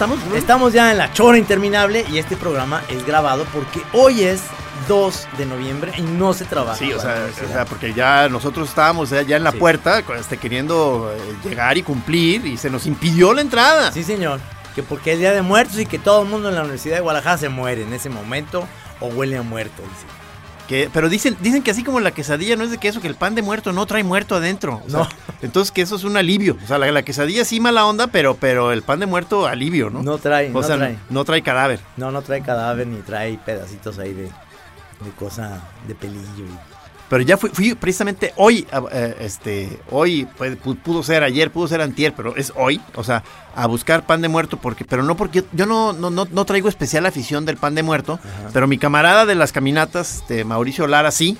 Estamos? Estamos ya en la chora interminable y este programa es grabado porque hoy es 2 de noviembre y no se trabaja. Sí, o sea, o sea, porque ya nosotros estábamos ya ya en la Sí. puerta este, queriendo eh, llegar y cumplir y se nos impidió la entrada. Sí, señor. Que porque es Día de Muertos y que todo el mundo en la Universidad de Guadalajara se muere en ese momento o huele a muerto. dice. Que, pero dicen, dicen que así como la quesadilla no es de queso, que el pan de muerto no trae muerto adentro. O sea, No. Entonces que eso es un alivio. O sea, la, la quesadilla sí mala onda, pero, pero el pan de muerto alivio, ¿no? No trae, o no sea, trae. no trae cadáver. No, no trae cadáver ni trae pedacitos ahí de, de cosa de pelillo. y- Pero ya fui, fui precisamente hoy, eh, este, hoy pues, pu- pudo ser ayer, pudo ser antier, pero es hoy, o sea, a buscar pan de muerto, porque, pero no porque yo no, no, no, no traigo especial afición del pan de muerto, pero mi camarada de las caminatas, este, Mauricio Lara, sí.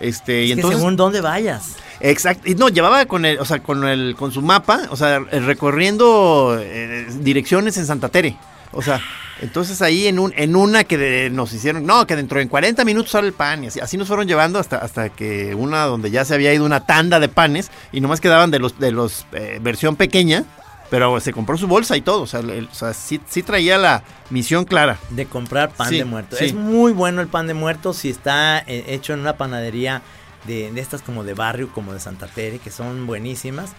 Este, y que entonces, según dónde vayas. exacto, y no, llevaba con el, o sea, con el, con su mapa, o sea, recorriendo eh, direcciones en Santa Tere. O sea, entonces ahí en un, en una que de- nos hicieron, no, que dentro de 40 minutos sale el pan, y así, así nos fueron llevando hasta, hasta que una donde ya se había ido una tanda de panes, y nomás quedaban de los, de los eh, versión pequeña, pero se compró su bolsa y todo. O sea, el- o sea sí, sí traía la misión clara. de comprar pan Sí, de muerto. sí. Es muy bueno el pan de muerto si está eh, hecho en una panadería de, de estas como de barrio, como de Santa Tere, que son buenísimas.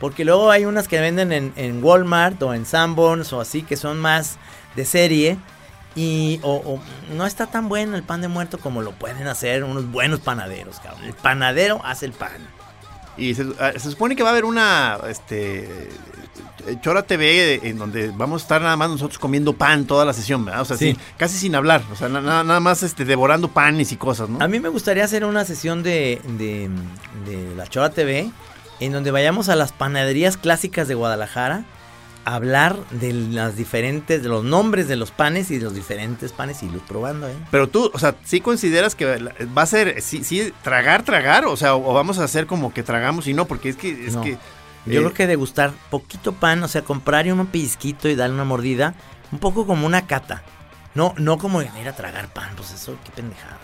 Porque luego hay unas que venden en, en Walmart o en Sanborns o así, que son más de serie. Y o, o no está tan bueno el pan de muerto como lo pueden hacer unos buenos panaderos, cabrón. El panadero hace el pan. Y se, ah, se supone que va a haber una este eh, Chora TV en donde vamos a estar nada más nosotros comiendo pan toda la sesión, ¿verdad? O sea, Sí. casi sin hablar, o sea, na- na- nada más este devorando panes y cosas, ¿no? A mí me gustaría hacer una sesión de, de, de La Chora TV en donde vayamos a las panaderías clásicas de Guadalajara hablar de las diferentes, de los nombres de los panes y de los diferentes panes y los probando, ¿eh? Pero tú, o sea, ¿sí consideras que va a ser, sí, sí, tragar, tragar? O sea, o vamos a hacer como que tragamos y no, porque es que, es No. que... Yo eh, creo que degustar poquito pan, o sea, comprar un pellizquito y darle una mordida, un poco como una cata. No, no como ir a tragar pan, pues eso, qué pendejada.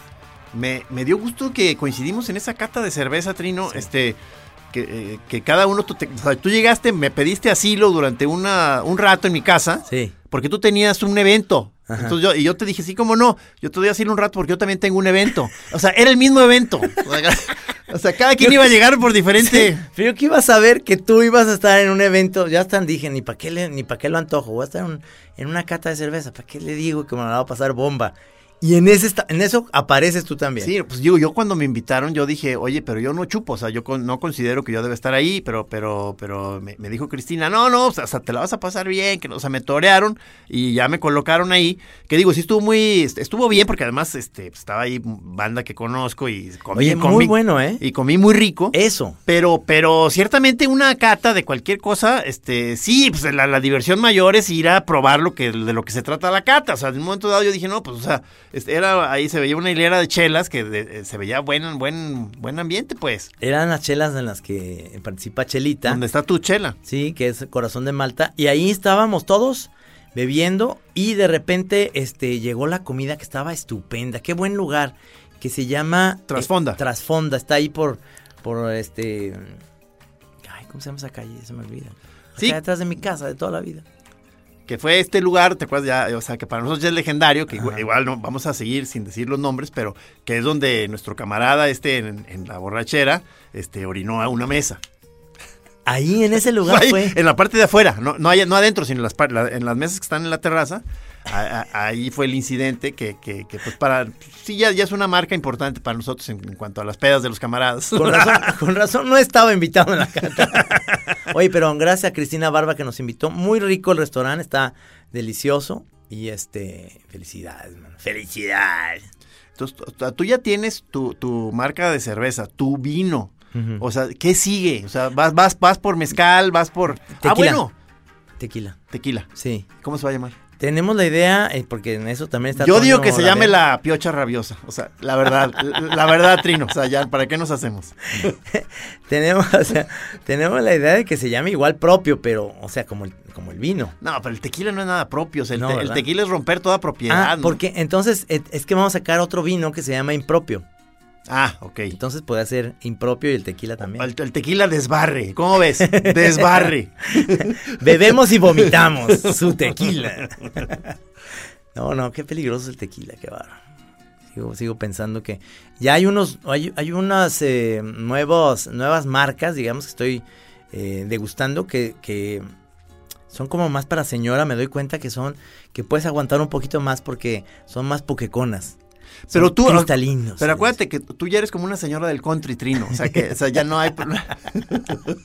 Me, me dio gusto que coincidimos en esa cata de cerveza, Trino, este... Que, eh, que cada uno, tú, te- o sea, tú llegaste, me pediste asilo durante una, un rato en mi casa, Sí. porque tú tenías un evento. Ajá. Entonces yo, y yo te dije, sí, cómo no, yo te doy asilo un rato porque yo también tengo un evento. O sea, era el mismo evento. O sea, cada quien iba a llegar por diferente... Pero yo que iba a saber que tú ibas a estar en un evento, ya hasta dije, ni para qué, le- ni para qué lo antojo, voy a estar en, en una cata de cerveza, ¿para qué le digo que me la va a pasar bomba? Y en, ese en eso apareces tú también. Sí, pues digo, yo cuando me invitaron, yo dije, oye, pero yo no chupo, o sea, yo con- no considero que yo debe estar ahí, pero, pero, pero me, me dijo Cristina, no, no, o sea, te la vas a pasar bien, que, no- o sea, me torearon y ya me colocaron ahí, que digo, sí estuvo muy, estuvo bien, porque además, este, pues, estaba ahí banda que conozco y comí, Oye, comí- muy bueno, ¿eh? y comí muy rico. Eso. Pero, pero ciertamente una cata de cualquier cosa, este, sí, pues la, la diversión mayor es ir a probar lo que, de lo que se trata la cata. O sea, en un momento dado yo dije, no, pues, o sea, este, era, ahí se veía una hilera de chelas que de- eh, se veía buen, buen, buen ambiente, pues. Eran las chelas en las que participa Chelita. Donde está tu chela. Sí, que es Corazón de Malta. Y ahí estábamos todos bebiendo y de repente este, llegó la comida que estaba estupenda. Qué buen lugar. Que se llama... eh, Trasfonda. Trasfonda. Está ahí por, por este... Ay, ¿cómo se llama esa calle? Se me olvida. Sí. Acá detrás de mi casa, de toda la vida. Que fue este lugar, ¿te acuerdas? Ya, o sea, que para nosotros ya es legendario, que igual, Ajá. igual no vamos a seguir sin decir los nombres, pero que es donde nuestro camarada este en, en la borrachera este orinó a una mesa. Ahí en ese lugar Ahí, fue. En la parte de afuera, no, no, hay- no adentro, sino en las, la- en las mesas que están en la terraza. A- a- ahí fue el incidente que, que, que, pues para... Sí, ya, ya es una marca importante para nosotros en, en cuanto a las pedas de los camaradas. Con razón, con razón no estaba invitado en la cata. Oye, pero gracias a Cristina Barba que nos invitó. Muy rico el restaurante, está delicioso. Y este, felicidades, man. Felicidades. Entonces, tú- ya tienes tu, tu marca de cerveza, tu vino. O sea, ¿qué sigue? O sea, vas, vas, vas por mezcal, vas por... Ah, Tequila. bueno, Tequila. tequila. Sí. ¿Cómo se va a llamar? Tenemos la idea, eh, porque en eso también está. Yo digo que se llame la piocha rabiosa. O sea, la verdad, la verdad, Trino. O sea, ya, ¿para qué nos hacemos? Tenemos, o sea, tenemos la idea de que se llame igual propio, pero, o sea, como el, como el vino. No, pero el tequila no es nada propio. O sea, el, No, te- el ¿verdad? tequila es romper toda propiedad. Ah, ¿no? porque entonces eh, es que vamos a sacar otro vino que se llama impropio. Ah, ok. Entonces puede ser impropio y el tequila también. El, el tequila desbarre. ¿Cómo ves? Desbarre. Bebemos y vomitamos su tequila. No, no, qué peligroso el tequila, qué barro. Sigo, sigo pensando que ya hay unos, hay, hay unas eh, nuevos, nuevas marcas, digamos que estoy eh, degustando que, que son como más para señora. Me doy cuenta que son que puedes aguantar un poquito más porque son más poqueconas. Pero Son tú- cristalinos. Pero acuérdate que tú ya eres como una señora del country, Trino. O sea, que o sea, ya no hay... problema.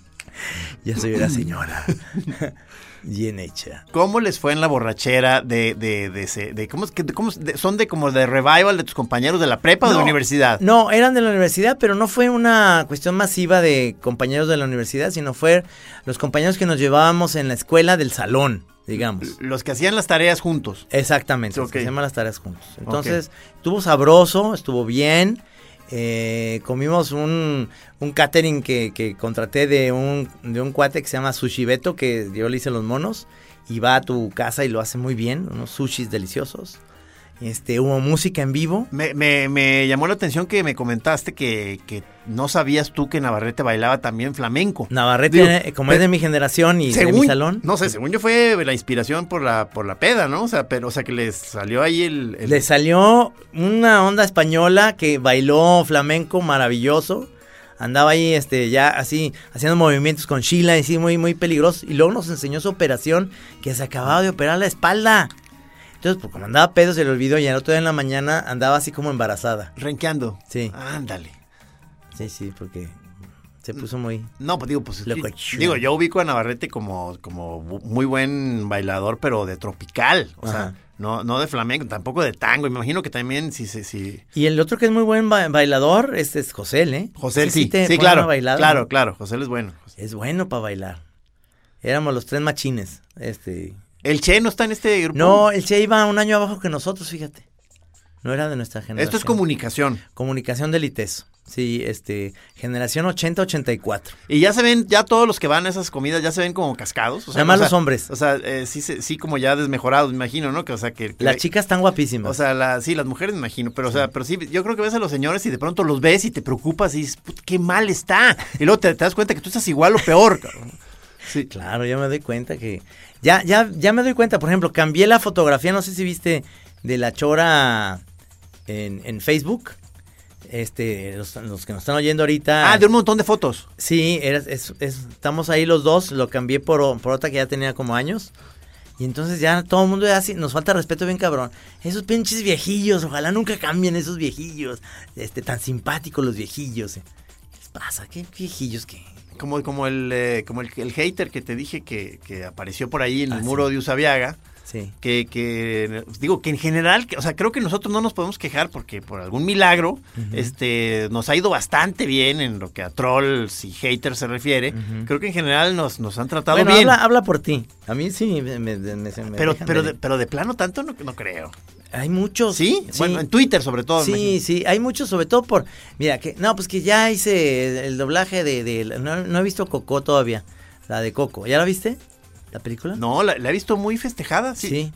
Ya soy una señora. Bien hecha. ¿Cómo les fue en la borrachera de... de, de, ese- de- ¿cómo, es que- cómo de- ¿Son de como de revival de tus compañeros de la prepa o de la universidad? No, eran de la universidad, pero no fue una cuestión masiva de compañeros de la universidad, sino fue los compañeros que nos llevábamos en la escuela del salón, digamos. Los que hacían las tareas juntos. Exactamente, los Ok. que se llaman las tareas juntos. Entonces, estuvo sabroso, estuvo bien. eh, comimos un, un catering que, que contraté de un, de un cuate que se llama Sushi Beto, que yo le hice los monos, y va a tu casa y lo hace muy bien, unos sushis deliciosos. Este, hubo música en vivo. Me, me, me llamó la atención que me comentaste que, que no sabías tú que Navarrete bailaba también flamenco. Navarrete, Digo, eh, como es de mi generación y de mi salón, No sé, según yo fue la inspiración por la, por la peda, ¿no? O sea, pero, o sea, que les salió ahí el... el- le salió una onda española que bailó flamenco maravilloso. Andaba ahí, este, ya así, haciendo movimientos con Sheila, y sí, muy, muy peligroso. Y luego nos enseñó su operación, que se acababa de operar la espalda. Entonces, pues como andaba pedo, se le olvidó, y el otro día en la mañana andaba así como embarazada. Renqueando. Sí. Ándale. Sí, sí, porque se puso muy... No, pues digo, pues digo, yo ubico a Navarrete como, como muy buen bailador, pero de tropical. O sea, no, no de flamenco, tampoco de tango. Me imagino que también si si, si Y el otro que es muy buen ba- bailador, este es José, ¿eh? José sí, te sí, claro, a bailar, claro, ¿no? claro, José es bueno. Es bueno para bailar. Éramos los tres machines. Este. El Che no está en este grupo. No, el Che iba un año abajo que nosotros, fíjate. No era de nuestra generación. Esto es comunicación. Comunicación del ITESO. Sí, este, generación 80-84. Y ya se ven, ya todos los que van a esas comidas ya se ven como cascados. O sea, Nada más o sea, los hombres. O sea, eh, sí, se- sí como ya desmejorados, me imagino, ¿no? Que, o sea, que... que- Las chicas están guapísimas. O sea, la, sí, las mujeres me imagino, pero o sea, pero sí, yo creo que ves a los señores y de pronto los ves y te preocupas y dices, "Puta, qué mal está. Y luego te, te das cuenta que tú estás igual o peor, cabrón. Sí. Claro, ya me doy cuenta que. Ya, ya, ya me doy cuenta, por ejemplo, cambié la fotografía, no sé si viste, de la chora en, en Facebook. Este, los, los que nos están oyendo ahorita. Ah, de un montón de fotos. Sí, era- es- es- estamos ahí los dos, lo cambié por, por otra que ya tenía como años. Y entonces ya todo el mundo ya así, nos falta respeto bien cabrón. Esos pinches viejillos, ojalá nunca cambien esos viejillos. Este, tan simpáticos los viejillos. eh. ¿Qué les pasa? ¿Qué viejillos que Como, como el, eh, como el, el hater que te dije que, que apareció por ahí en el Ah, muro sí. de Usabiaga. Sí. Que, que, digo, que en general, que- o sea, creo que nosotros no nos podemos quejar porque por algún milagro, este, nos ha ido bastante bien en lo que a trolls y haters se refiere. Creo que en general nos, nos han tratado Bueno, bien. habla, habla por ti. A mí sí me, me- pero, pero, de- pero de plano tanto no, no creo. hay muchos. ¿Sí? Bueno, en Twitter sobre todo. Sí, sí, hay muchos, sobre todo por, mira, que, no, pues que ya hice el, el doblaje de, de- no, no he visto Coco todavía, la de Coco, ¿ya la viste? ¿La película? No, la, la he visto muy festejada, sí. Sí.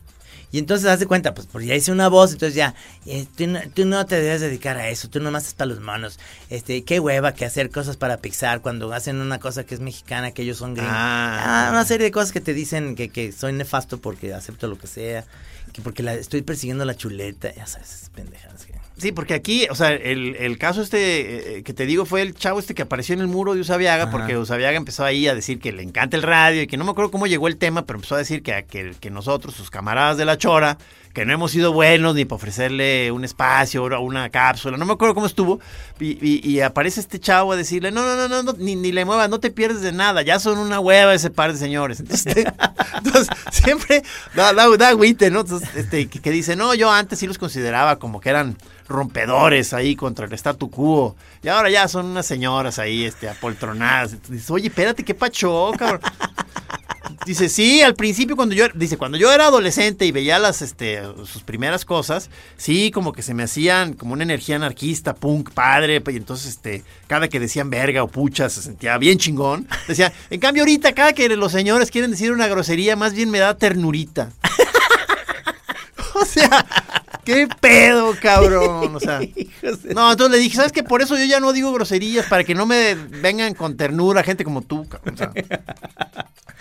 Y entonces haz de cuenta, pues, porque ya hice una voz, entonces ya, eh, tú, no, tú, no, te debes dedicar a eso, tú nomás estás para los manos. Este, qué hueva que hacer cosas para Pixar cuando hacen una cosa que es mexicana, que ellos son gringos. Ah. ah una serie de cosas que te dicen que, que soy nefasto porque acepto lo que sea, que porque la, estoy persiguiendo la chuleta, ya sabes, pendejadas. Sí, porque aquí, o sea, el, el caso este eh, que te digo fue el chavo este que apareció en el muro de Usabiaga, porque Usabiaga empezó ahí a decir que le encanta el radio y que no me acuerdo cómo llegó el tema, pero empezó a decir que, que, que nosotros, sus camaradas de la Chora, que no hemos sido buenos ni para ofrecerle un espacio o una cápsula, no me acuerdo cómo estuvo, y, aparece este chavo a decirle, no, no, no, no, ni, ni, le muevas, no te pierdes de nada, ya son una hueva ese par de señores. Entonces, siempre da, da, da agüite, ¿no? Entonces, este, que, que dice, no, yo antes sí los consideraba como que eran rompedores ahí contra el statu quo. Y ahora ya son unas señoras ahí, este, apoltronadas. Dice, oye, espérate, qué pacho, cabrón. Dice, sí, al principio cuando yo, dice, cuando yo era adolescente y veía las, este, sus primeras cosas, sí, como que se me hacían como una energía anarquista, punk, padre, y entonces, este, cada que decían verga o pucha se sentía bien chingón. Decía, en cambio ahorita, cada que los señores quieren decir una grosería, más bien me da ternurita. o sea, ¿Qué pedo, cabrón? O sea, no, entonces le dije, ¿sabes qué? Por eso yo ya no digo groserías, para que no me vengan con ternura gente como tú, cabrón.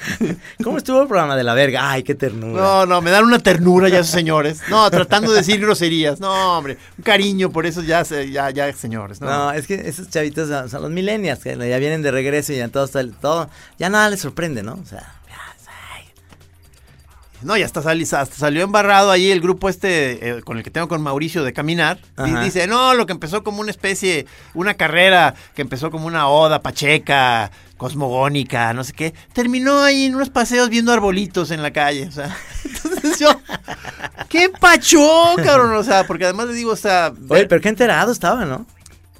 ¿Cómo estuvo el programa de la verga? Ay, qué ternura. No, no, me dan una ternura ya esos señores. No, tratando de decir groserías. No, hombre, un cariño por eso ya, ya, ya señores. No, es que esos chavitos son, los millennials, que ya vienen de regreso y ya todo, todo, ya nada les sorprende, ¿no? O sea. No, ya hasta, hasta salió embarrado ahí el grupo este eh, con el que tengo con Mauricio de caminar. Y dice, no, lo que empezó como una especie, una carrera que empezó como una oda pacheca, cosmogónica, no sé qué, terminó ahí en unos paseos viendo arbolitos en la calle. O sea, entonces yo, qué pacho, cabrón. O sea, porque además le digo, o sea. Oye, pero qué enterado estaba, ¿no?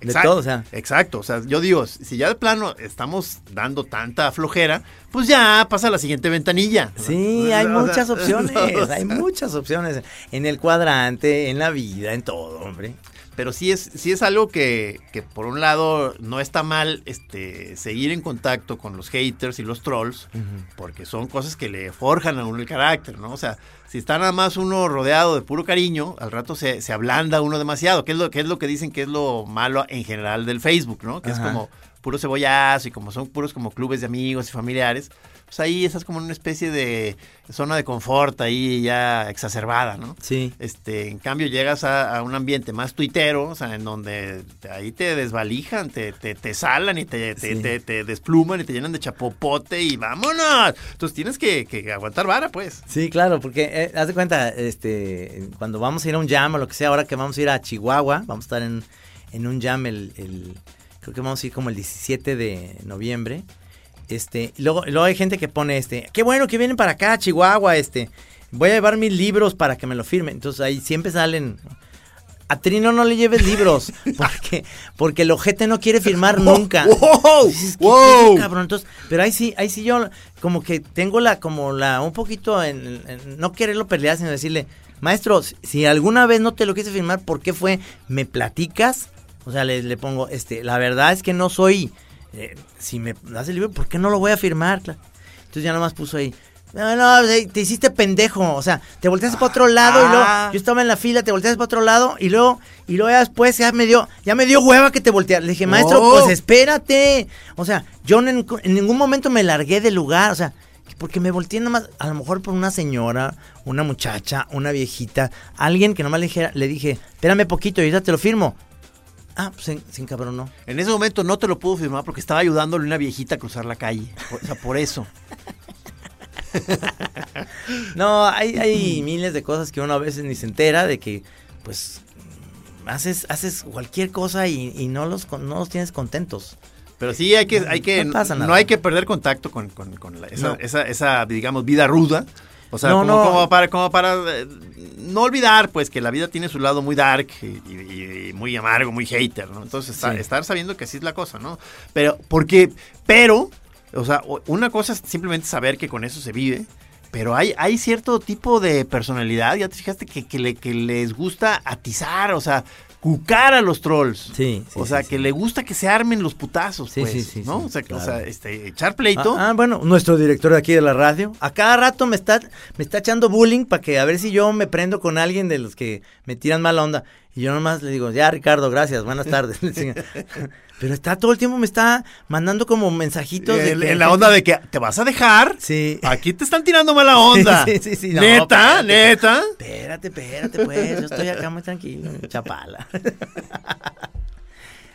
Exacto, o sea. Exacto, o sea, yo digo, si ya de plano estamos dando tanta flojera, pues ya pasa la siguiente ventanilla. Sí, hay muchas opciones, hay muchas opciones en el cuadrante, en la vida, en todo, hombre. Pero sí es, sí es algo que, que, por un lado no está mal este, seguir en contacto con los haters y los trolls, porque son cosas que le forjan a uno el carácter, ¿no? O sea, si está nada más uno rodeado de puro cariño, al rato se, se ablanda uno demasiado, que es, lo, que es lo que dicen que es lo malo en general del Facebook, ¿no? Que es como puro cebollazo y como son puros como clubes de amigos y familiares, pues ahí estás como en una especie de zona de confort ahí ya exacerbada, ¿no? Sí. Este, en cambio llegas a, un ambiente más tuitero, o sea, en donde ahí te desvalijan, te, te, te salan y te, te, te, despluman y te llenan de chapopote y vámonos. Entonces tienes que, que aguantar vara, pues. Sí, claro, porque eh, haz de cuenta, este, cuando vamos a ir a un jam o lo que sea, ahora que vamos a ir a Chihuahua, vamos a estar en, en un jam el, el creo que vamos a ir como el 17 de noviembre. Este, luego, luego hay gente que pone este, qué bueno que vienen para acá, Chihuahua, este, voy a llevar mis libros para que me lo firmen. Entonces ahí siempre salen. A Trino no le lleves libros, porque, porque el ojete no quiere firmar nunca. ¡Wow! cabrón. Entonces, pero ahí sí, ahí sí yo como que tengo la, como la, un poquito en, no quererlo pelear, sino decirle, maestro, si alguna vez no te lo quise firmar, ¿por qué fue? ¿Me platicas? O sea, le, le pongo, este, la verdad es que no soy eh, si me das el libro, ¿por qué no lo voy a firmar? Entonces ya nomás puso ahí, no, no, te hiciste pendejo, o sea, te volteaste para otro lado y luego ah. yo estaba en la fila, te volteaste para otro lado y luego y luego ya después ya me dio ya me dio hueva que te volteas. Le dije, "Maestro, pues espérate." O sea, yo en, ningún momento me largué del lugar, o sea, porque me volteé nomás, a lo mejor por una señora, una muchacha, una viejita, alguien que nomás le, dijera, le dije, espérame poquito y ya te lo firmo. Ah, pues sin, cabrón no. En ese momento no te lo puedo firmar porque estaba ayudándole a una viejita a cruzar la calle. O sea, por eso. no, hay, hay miles de cosas que uno a veces ni se entera de que, pues, haces, haces cualquier cosa y, no, los, no los tienes contentos. Pero sí hay que, hay que, no, hay que perder contacto con, esa, esa, esa, digamos, vida ruda o sea, como, para, como para eh, no olvidar, pues, que la vida tiene su lado muy dark y, muy amargo, muy hater, ¿no? Entonces, estar, sabiendo que así es la cosa, ¿no? Pero, porque, pero, o sea, una cosa es simplemente saber que con eso se vive, pero hay, hay cierto tipo de personalidad, ya te fijaste, que, que, le, que les gusta atizar, o sea, cucar a los trolls. Sí, sí, O sea, sí, que sí. le gusta que se armen los putazos, Sí, pues, sí, sí, ¿no? o sea, que- o claro. sea, este, echar pleito. Ah, ah, bueno, nuestro director de aquí de la radio, a cada rato me está, me está echando bullying para que a ver si yo me prendo con alguien de los que me tiran mala onda. Y yo nomás le digo, ya Ricardo, gracias, buenas tardes. Pero está todo el tiempo me está mandando como mensajitos. de en, que- en la onda de que te vas a dejar. Sí. Aquí te están tirando mala onda. Sí, sí, sí, no, neta, espérate. neta. Espérate, espérate, pues, yo estoy acá muy tranquilo, chapala.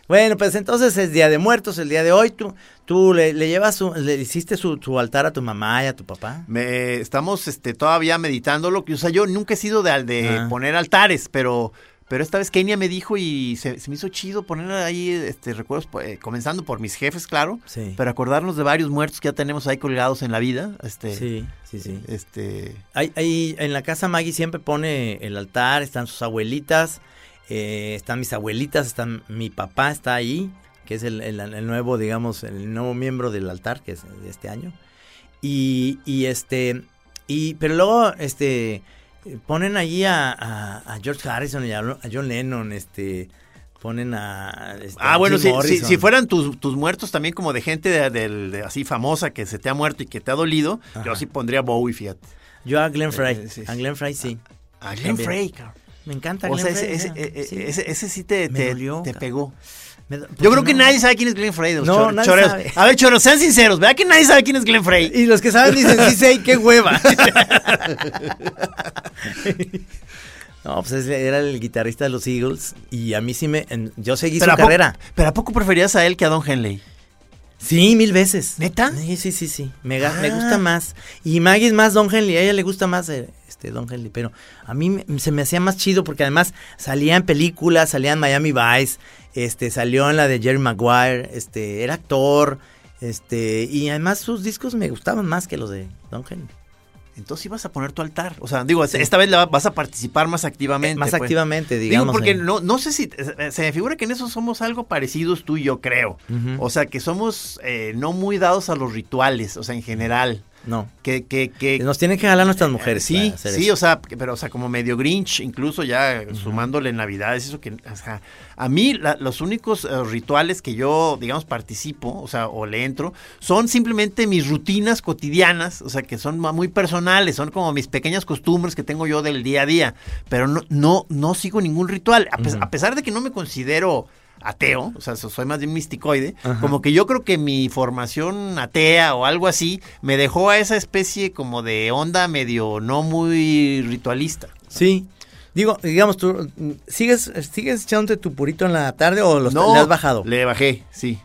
bueno, pues entonces es Día de Muertos, el día de hoy. ¿Tú, tú le, le llevas, su- le hiciste su, su altar a tu mamá y a tu papá? Me, estamos este, todavía meditándolo. que, O sea, yo nunca he sido de, al- de Ah. poner altares, pero, pero esta vez Kenia me dijo y se, se me hizo chido poner ahí este, recuerdos, eh, comenzando por mis jefes, claro. Sí. Pero acordarnos de varios muertos que ya tenemos ahí colgados en la vida. Este, Sí, sí, sí. Este, Hay, hay- en la casa Maggie siempre pone el altar, están sus abuelitas, eh, están mis abuelitas, están mi papá está ahí, que es el, el- el nuevo, digamos, el nuevo miembro del altar, que es de este año. Y, y este, y, pero luego, este, ponen allí a, a- a George Harrison y a, a John Lennon, este, ponen a... este, Ah, bueno, si, si, si fueran tus, tus muertos también como de gente de, de así famosa que se te ha muerto y que te ha dolido, yo sí pondría Bowie, fíjate. Yo a Glenn Frey, Eh, sí, a sí. Glenn Frey sí. A Glenn. Frey. Me encanta O Glenn sea, ese, Frey, ese, eh, sí. ese, ese sí te, Me te, te cabrón. pegó. Me Yo creo que nadie sabe quién es Glenn Frey. los No, nadie sabe. A ver, choros, sean sinceros. ¿Verdad que nadie sabe quién es Glenn Frey? Y los que saben dicen, sí sé, qué hueva. no, pues es- era el guitarrista de los Eagles y a mí sí me... en- yo seguí su ¿a poco- carrera. pero ¿a poco preferías a él que a Don Henley? Sí, mil veces. ¿Neta? Sí, sí, sí, sí. Me Ah. gusta más. Y Maggie es más Don Henley. A ella le gusta más eh, este Don Henley. Pero a mí me- se me hacía más chido porque además salía en películas, salía en Miami Vice, este, salió en la de Jerry Maguire, este, era actor, este, y además sus discos me gustaban más que los de Don Henley. Entonces ibas a poner tu altar. O sea, digo, esta vez vas a participar más activamente. más pues. activamente, Digo, digamos. porque en- no, no sé si eh, se me figura que en eso somos algo parecidos tú y yo, creo. O sea, que somos eh, no muy dados a los rituales, o sea, en general. No. Que, que, que Nos tienen que jalar nuestras mujeres. Sí, sí, eso. o sea, pero o sea, como medio Grinch, incluso ya sumándole Navidades, eso que, o sea, a mí la- los únicos eh, rituales que yo, digamos, participo, o sea, o le entro, son simplemente mis rutinas cotidianas, o sea, que son muy personales, son como mis pequeñas costumbres que tengo yo del día a día, pero no, no, no sigo ningún ritual, a pesar de que no me considero ateo, o sea, so- soy más bien misticoide, Ajá. como que yo creo que mi formación atea o algo así me dejó a esa especie como de onda medio no muy ritualista. Sí. Digo, digamos, tú, ¿sigues, ¿sigues echándote tu purito en la tarde o los, no, le has bajado? Le bajé, sí.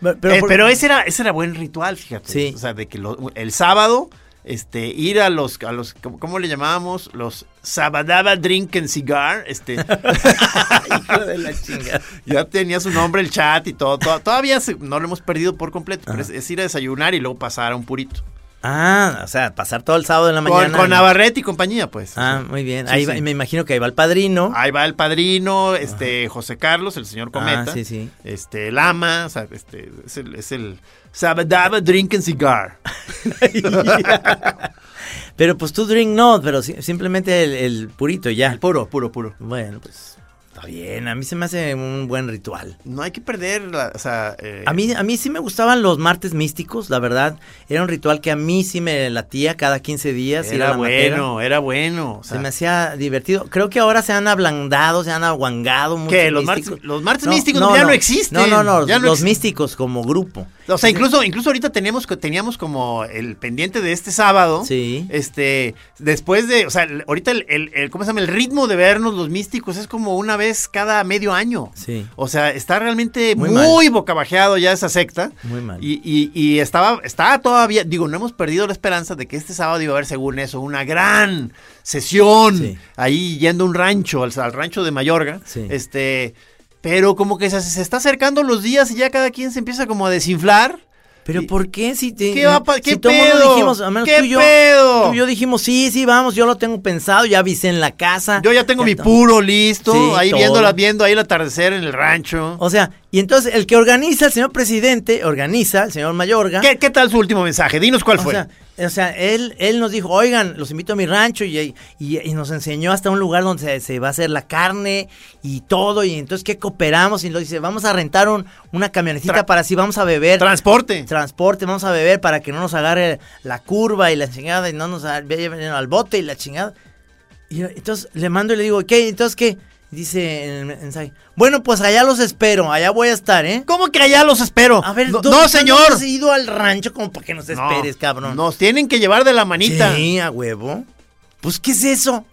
Pero, Eh, por- Pero, ese era ese era buen ritual, fíjate. Sí. O sea, de que lo- el sábado este ir a los a los ¿cómo, le llamábamos? Los Sabadaba Drink and Cigar, este Hijo de la chingada. ya tenía su nombre el chat y todo, to- todavía se- no lo hemos perdido por completo, pero es, es ir a desayunar y luego pasar a un purito. Ah, o sea, pasar todo el sábado en la Con, mañana. con ¿no? Navarrete y compañía, pues. Ah, muy bien. Sí, ahí sí. va- me imagino que ahí va el padrino. Ahí va el padrino, este, José Carlos, el señor Cometa. Ah, sí, sí. Este, el ama, o sea, este, es el, es el Sabadaba Drink and Cigar. pero pues tú drink no, pero si- simplemente el, el purito ya. Puro, puro, puro. Bueno, pues está bien. A mí se me hace un buen ritual. No hay que perder, la, o sea... eh, A mí, a mí sí me gustaban los martes místicos, la verdad. Era un ritual que a mí sí me latía cada 15 días. Era matera. bueno, era bueno. o Se me hacía divertido. Creo que ahora se han ablandado, se han aguangado mucho. ¿Qué? Los martes- los martes místicos ya no existen. No, no, no. Ya no los existen. místicos como grupo. O sea, incluso, incluso ahorita teníamos, que- teníamos como el pendiente de este sábado. Sí. Este, después de, o sea, ahorita el, el- el- ¿cómo se llama? El ritmo de vernos los místicos es como una vez cada medio año. Sí. O sea, está realmente Muy muy, bocabajeado ya esa secta. Muy mal. Y, y, y estaba, estaba todavía, digo, no hemos perdido la esperanza de que este sábado iba a haber, según eso, una gran sesión Sí. ahí yendo a un rancho, al, al rancho de Mayorga. Sí. Este, pero como que se, se está acercando los días y ya cada quien se empieza como a desinflar. Pero ¿por qué si te ¿Qué va pa- qué si todo pedo? dijimos, menos ¿Qué tú y yo, pedo? tú y yo dijimos, sí, sí, vamos, yo lo tengo pensado, ya avisé en la casa. Yo ya tengo mi puro listo, Sí, ahí todo. viendo, la- viendo ahí el atardecer en el rancho. O sea, Y entonces el que organiza, el señor presidente, organiza, el señor Mayorga. ¿Qué, qué tal su último mensaje? Dinos cuál o fue. sea, o sea, él, él nos dijo, oigan, los invito a mi rancho y, y- y nos enseñó hasta un lugar donde se, se va a hacer la carne y todo. Y entonces, ¿qué cooperamos? Y nos dice, vamos a rentar un- una camionetita Tra- para si vamos a beber. Transporte. transporte, vamos a beber para que no nos agarre la curva y la chingada y no nos lleven al bote y la chingada. Y entonces le mando y le digo, ¿qué? ¿Entonces qué? Dice en el mensaje, bueno, pues allá los espero, allá voy a estar, ¿eh? ¿Cómo que allá los espero? A ver, no, ¿dónde- no, ¿dónde señor. has ido al rancho como para que nos No, esperes, cabrón? Nos tienen que llevar de la manita. Sí, a huevo. Pues, ¿qué es eso?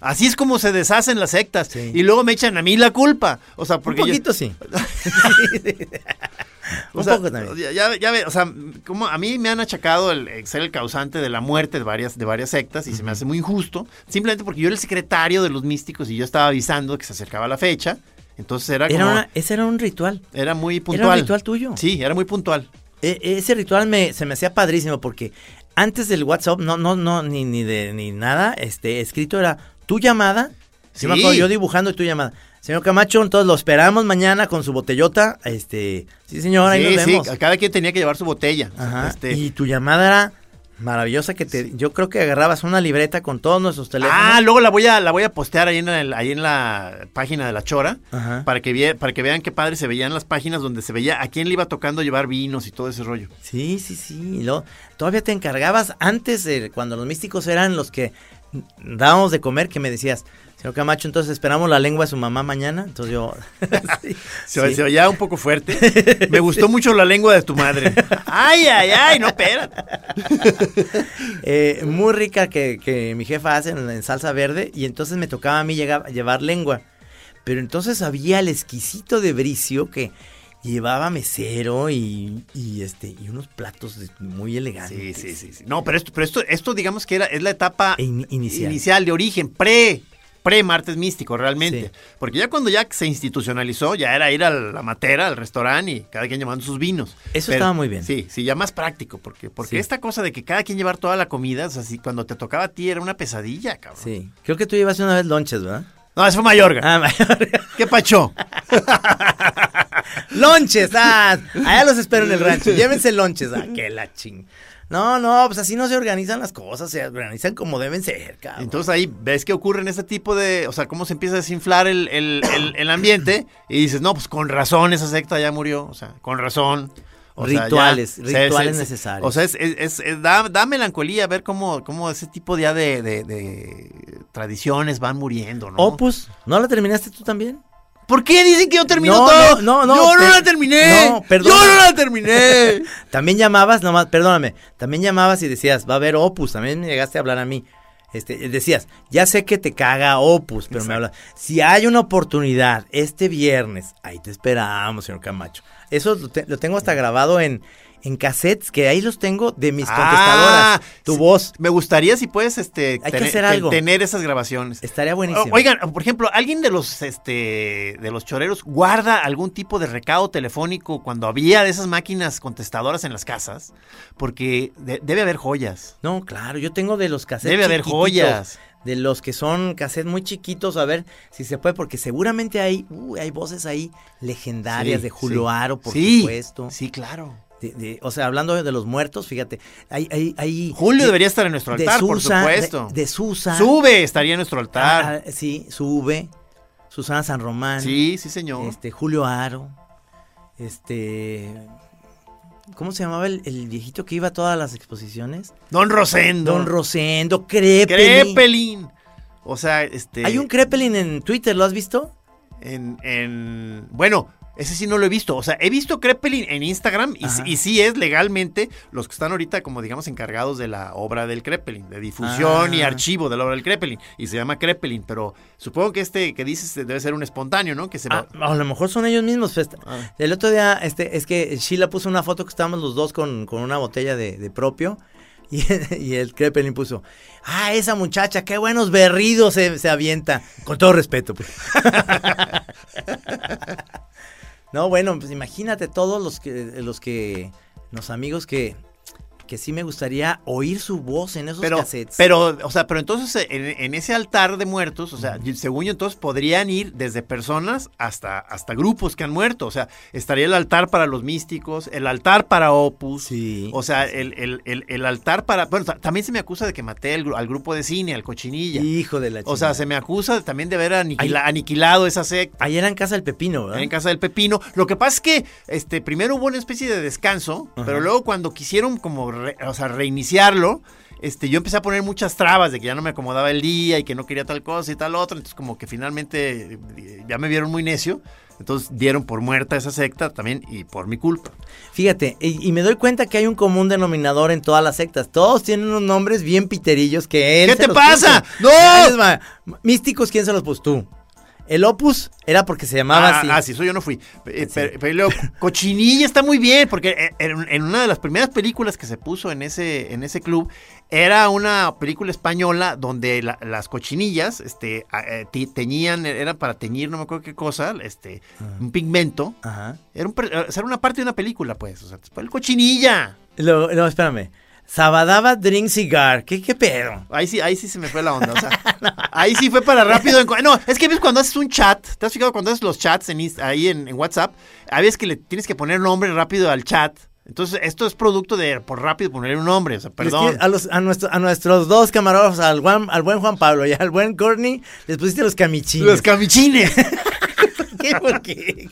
Así es como se deshacen las sectas. Sí. Y luego me echan a mí la culpa. O sea, porque Un yo- poquito O Un sea, poco también. Ya, ya, ya ve, o sea, como a mí me han achacado el ser el causante de la muerte de varias, de varias sectas y se me hace muy injusto, simplemente porque yo era el secretario de los místicos y yo estaba avisando que se acercaba la fecha, entonces era como, Era era, una- ese era un ritual. muy puntual. Era un ritual tuyo. Sí, era muy puntual. E- ese ritual me, se me hacía padrísimo porque antes del WhatsApp, no, no, no, ni, ni de ni nada, este, escrito era tu llamada. Sí. Yo me acuerdo, yo dibujando tu llamada. Señor Camacho, entonces lo esperamos mañana con su botellota. Este, sí, señor, ahí sí, nos sí, vemos. cada quien tenía que llevar su botella. Ajá. Este, Y tu llamada era maravillosa que te, yo creo que agarrabas una libreta con todos nuestros teléfonos. Ah, luego la voy a la voy a postear ahí en el- ahí en la página de la Chora Ajá. para que vie- para que vean qué padre se veían las páginas donde se veía a quién le iba tocando llevar vinos y todo ese rollo. Sí, sí, sí. Luego, todavía te encargabas antes, de, cuando los místicos eran los que dábamos de comer, que me decías, señor Camacho, entonces esperamos la lengua de su mamá mañana. Entonces yo. sí, Se, sí. se oía un poco fuerte. Me gustó mucho la lengua de tu madre. Ay, ay, ay, no, espérate. Eh, muy rica que, que mi jefa hace en, en salsa verde. Y entonces me tocaba a mí llegar- llevar lengua. Pero entonces había el exquisito de Bricio que llevaba mesero y, y, este y unos platos de- muy elegantes. Sí, sí, sí, sí. No, pero esto, pero esto, esto digamos que era, es la etapa E in- inicial. inicial de origen, pre, pre martes místico, realmente. Sí. Porque ya cuando ya se institucionalizó, ya era ir a la matera, al restaurante y cada quien llevando sus vinos. Eso estaba muy bien. Sí, sí, ya más práctico, porque, porque Sí. esta cosa de que cada quien llevar toda la comida, o sea, si cuando te tocaba a ti era una pesadilla, cabrón. Sí. Creo que tú llevaste una vez lonches, ¿verdad? No, eso fue Mayorga. Ah, Mayorga. ¿Qué pacho? lonches, ah, allá los espero en el rancho. Llévense lonches, ah, qué la ching. No, no, pues así no se organizan las cosas, se organizan como deben ser, cabrón. Entonces ahí ves que ocurre en este tipo de, o sea, cómo se empieza a desinflar el, el- el- el ambiente y dices, no, pues con razón esa secta ya murió, o sea, con razón. O sea, ya Rituales, rituales necesarios. O sea, es, es- es- es- da, da melancolía ver cómo, cómo ese tipo ya de, de- de tradiciones van muriendo, ¿no? Opus, ¿no la terminaste tú también? ¿Por qué dicen que yo termino No, todo? no, no, Yo no la terminé. no, perdona. Yo no la terminé. También llamabas, nomás, perdóname, también llamabas y decías, va a haber Opus, también me llegaste a hablar a mí. Este, decías, ya sé que te caga Opus, pero me hablas. Si hay una oportunidad este viernes, ahí te esperamos, señor Camacho. Eso lo, te- lo tengo hasta grabado en, en cassettes, que ahí los tengo de mis Ah, contestadoras. Tu sí, voz. Me gustaría si puedes este Hay que tener, hacer te- algo. tener esas grabaciones. Estaría buenísimo. O- Oigan, por ejemplo, ¿alguien de los este de los choreros guarda algún tipo de recado telefónico cuando había de esas máquinas contestadoras en las casas? Porque de- debe haber joyas. No, claro, yo tengo de los cassettes. Debe haber joyas. De los que son cassettes muy chiquitos, a ver si se puede, porque seguramente hay, uy, hay voces ahí legendarias Sí, de Julio sí. Aro, por Sí, supuesto. Sí, claro. De- de- o sea, hablando de los muertos, fíjate, hay, hay, hay Julio de- debería estar en nuestro altar, por Susa, supuesto. De, Susa. Sube, estaría en nuestro altar. Ah, sí, sube. Susana San Román. sí, sí, señor. Este, Julio Aro. Este. ¿Cómo se llamaba el, el viejito que iba a todas las exposiciones? Don Rosendo. Don Rosendo, Crepelin. Crepelin. O sea, este. Hay un Crepelin en Twitter, ¿lo has visto? En, en- bueno, ese sí no lo he visto. O sea, he visto Crepelin en Instagram y, sí es legalmente los que están ahorita, como digamos, encargados de la obra del Crepelin, de difusión y Ah. archivo de la obra del Crepelin. Y se llama Crepelin, pero supongo que este que dices debe ser un espontáneo, ¿no? Que se Ah, va. a lo mejor son ellos mismos. pues, Ah. El otro día, este, es que Sheila puso una foto que estábamos los dos con, con una botella de, de propio. Y, y el Crepelin puso, ah, esa muchacha, qué buenos berridos se, se avienta. Con todo respeto, pues. no, bueno, pues imagínate todos los que, los que, los amigos que, que sí me gustaría oír su voz en esos Pero, cassettes. pero, o sea, pero entonces en, en ese altar de muertos, o sea, según yo, entonces podrían ir desde personas hasta, hasta grupos que han muerto. O sea, estaría el altar para los místicos, el altar para Opus. Sí. O sea, el, el- el- el altar para. Bueno, ta- también se me acusa de que maté al, al grupo de cine, al cochinilla. Hijo de la o sea, chingada. se me acusa también de haber aniquila- aniquilado esa secta. Ahí era en casa del pepino, ¿verdad? En casa del pepino. Lo que pasa es que este, primero hubo una especie de descanso, pero luego cuando quisieron como re- o sea, reiniciarlo, este, yo empecé a poner muchas trabas de que ya no me acomodaba el día y que no quería tal cosa y tal otra. Entonces como que finalmente eh, ya me vieron muy necio. Entonces dieron por muerta esa secta también y por mi culpa. Fíjate, y, y me doy cuenta que hay un común denominador en todas las sectas. Todos tienen unos nombres bien piterillos que él ¿Qué se te los pasa? puso. ¡No! Místicos, ¿quién se los puso? Tú. El Opus era porque se llamaba ah, así. ah, sí, eso yo no fui. Eh, pero, pero luego, Cochinilla está muy bien, porque eh, en, en una de las primeras películas que se puso en ese, en ese club, era una película española donde la- las cochinillas este, eh, ti- teñían, era para teñir, no me acuerdo qué cosa, este, un pigmento. Ajá. Era, un, era una parte de una película, pues. O sea, el cochinilla. No, espérame. Sabadaba Drink Cigar. ¿Qué, qué pedo? Ahí sí, ahí sí se me fue la onda. O sea, ahí sí fue para rápido. No, es que ves cuando haces un chat, ¿te has fijado cuando haces los chats en, ahí en, en WhatsApp? A veces que le tienes que poner nombre rápido al chat. Entonces, esto es producto de por rápido ponerle un nombre. O sea, Es perdón. que a, los, a, nuestro- a nuestros dos camarógrafos, al, Juan- al buen Juan Pablo y al buen Courtney, les pusiste los camichines. Los camichines. ¿Qué? ¿Por qué?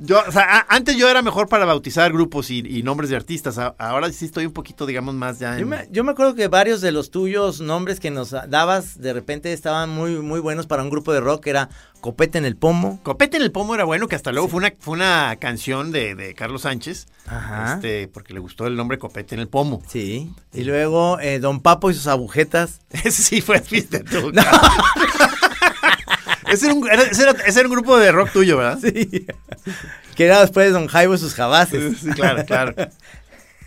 Yo, o sea, a- antes yo era mejor para bautizar grupos y, y nombres de artistas. A- ahora sí estoy un poquito, digamos, más ya en... Yo me, yo me acuerdo que varios de los tuyos nombres que nos dabas de repente estaban muy, muy buenos para un grupo de rock. Era Copete en el Pomo. Copete en el pomo era bueno, que hasta luego fue una, fue una canción de, de Carlos Sánchez. Ajá. Este, porque le gustó el nombre Copete en el pomo. Sí. Y luego eh, Don Papo y sus agujetas. Ese sí fue, viste tú. ese, era un, era- ese, era, ese era un grupo de rock tuyo, ¿verdad? Sí. que era después Don Jaibo y sus jabaces. Sí, claro, claro.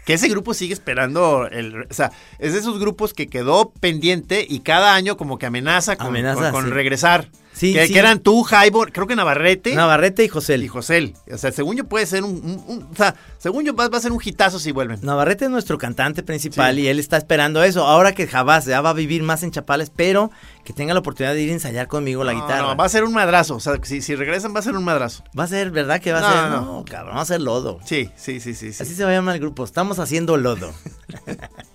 Que ese grupo sigue esperando, el, o sea, es de esos grupos que quedó pendiente y cada año como que amenaza con, Amenaza, con- con sí. regresar. Sí, que, sí. que eran tú, Jaibo, creo que Navarrete Navarrete y José. y José. O sea, según yo puede ser un, un- un- o sea, según yo va, va a ser un hitazo si vuelven. Navarrete es nuestro cantante principal Sí. y él está esperando eso. Ahora que Jabás ya va a vivir más en Chapales, pero que tenga la oportunidad de ir a ensayar conmigo la No, guitarra. no, va a ser un madrazo. O sea, si, si regresan va a ser un madrazo. Va a ser, ¿verdad que va a ser? no. No, cabrón, va a ser lodo. Sí, sí, sí, sí. sí. Así se va a llamar el grupo. Estamos haciendo lodo.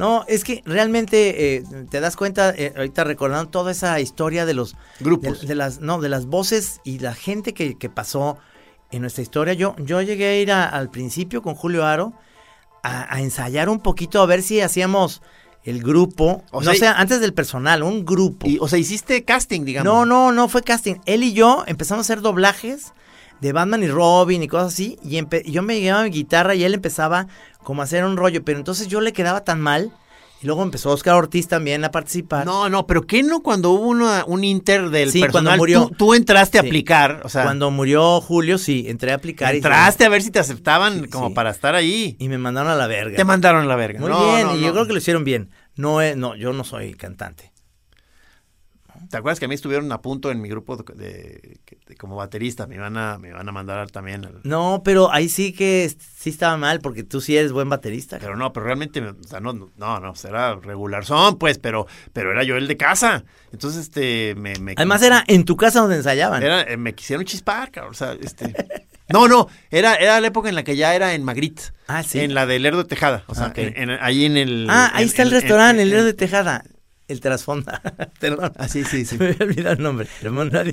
no, es que realmente eh, te das cuenta, eh, ahorita recordando toda esa historia de los Grupos. De, de las, no, de las voces y la gente que, que pasó en nuestra historia. Yo, yo llegué a ir a- al principio con Julio Aro a, a ensayar un poquito a ver si hacíamos el grupo. O O sea, sea, antes del personal, un grupo. Y, o sea, hiciste casting, digamos. No, no, no fue casting. Él y yo empezamos a hacer doblajes de Batman y Robin y cosas así. Y yo me llevaba mi guitarra y él empezaba como hacer un rollo. Pero entonces yo le quedaba tan mal. Y luego empezó Oscar Ortiz también a participar. No, no, pero ¿qué no cuando hubo una- un inter del Sí, personal? cuando murió. Tú, tú entraste a aplicar, o sea, Cuando murió Julio, sí, entré a aplicar. y- entraste a ver si te aceptaban Sí, como para estar ahí. Y me mandaron a la verga. Te mandaron a la verga. Muy No, bien, no, y yo creo que lo hicieron bien. No, es- no, yo no soy cantante. ¿Te acuerdas que a mí estuvieron a punto en mi grupo de, de- de- como baterista? Me iban a, me iban a mandar también. al- No, pero ahí sí que sí estaba mal, porque tú sí eres buen baterista. Pero no, pero realmente, o sea, no, no, no, era regular son, pues, pero, pero era yo el de casa. Entonces, este, me, me Además era en tu casa donde ensayaban. Era, eh, me quisieron chispar, cabrón, o sea, este... No, no, era, era la época en la que ya era en Magritte. Ah, sí. En la de Lerdo de Tejada, o sea, Ah, en- en- ahí en el... Ah, ahí en- está el restaurante, el León de Tejada. El Trasfonda. Perdón. Ah, sí, sí, sí. Me había olvidado el nombre. Ramón Nadie-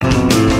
Thank you.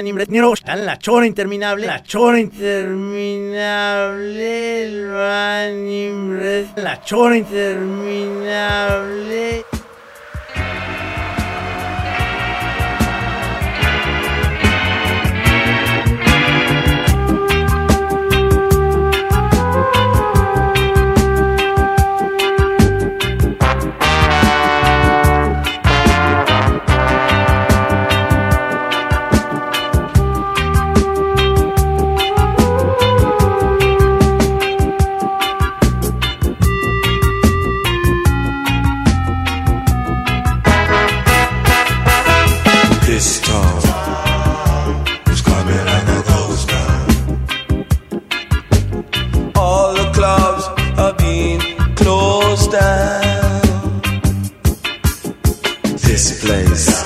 Manning, Brett está en la chora interminable, la chora interminable, el Manning, la chora interminable. place.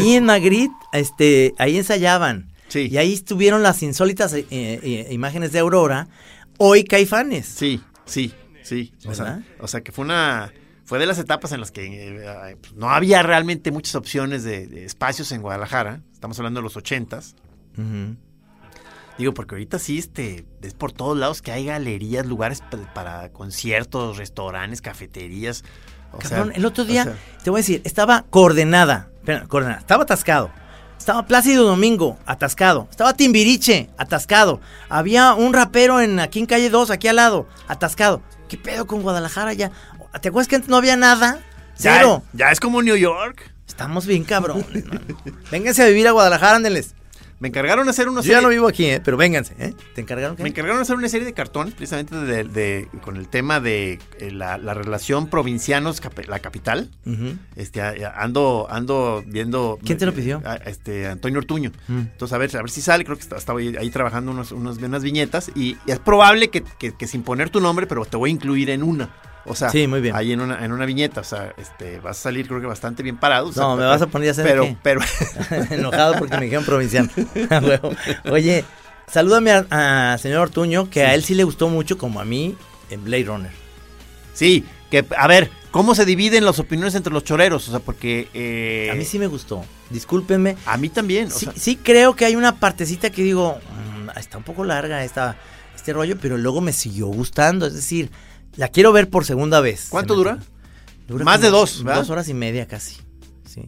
Ahí en Madrid, este, ahí ensayaban. Sí. Y ahí estuvieron las insólitas eh, eh, imágenes de Aurora. Hoy Caifanes. Sí, sí, sí. O sea, o sea, que fue una. Fue de las etapas en las que eh, pues, no había realmente muchas opciones de, de espacios en Guadalajara. Estamos hablando de los ochentas. Ujú. Digo, porque ahorita sí, este, es por todos lados que hay galerías, lugares pa- para conciertos, restaurantes, cafeterías. O sea, Cabrón, el otro día, o sea, te voy a decir, estaba coordenada. Espera. Estaba atascado. Estaba Plácido Domingo, atascado. Estaba Timbiriche, atascado. Había un rapero en aquí en calle 2, aquí al lado, atascado. ¿Qué pedo con Guadalajara ya? ¿Te acuerdas que antes no había nada? ya, Cero. ya es como New York. Estamos bien cabrones, mano. Vénganse a vivir a Guadalajara, ándeles. Me encargaron hacer una Yo ya serie- no vivo aquí, ¿eh? Pero vénganse, ¿eh? ¿Te encargaron qué? Me encargaron hacer una serie de cartones precisamente de, de- con el tema de eh, la, la relación provincianos cap- la capital. Ujú. Este a- a- ando ando viendo ¿Quién te lo pidió? a- este Antonio Ortuño. Mm. Entonces a ver a ver si sale, creo que está- estaba ahí, ahí trabajando unos, unos- unas viñetas y, y es probable que, que- que sin poner tu nombre, pero te voy a incluir en una. O sea, Sí, muy bien. ahí en una, en una viñeta, o sea, este, vas a salir creo que bastante bien parado. o sea, No, me pero- vas a poner a hacer pero, qué? pero, Enojado porque me dijeron provinciano. Oye, salúdame a, a señor Ortuño, que a él sí le gustó mucho, como a mí, en Blade Runner. sí, que, a ver, ¿cómo se dividen las opiniones entre los choreros? O sea, porque... eh, A mí sí me gustó. Discúlpenme. A mí también, o Sí, sea, sí creo que hay una partecita que digo, "Mm, está un poco larga esta, este rollo, pero luego me siguió gustando. Es decir, la quiero ver por segunda vez. ¿Cuánto Se dura? Más de dos, ¿verdad? Dos horas y media casi. Sí.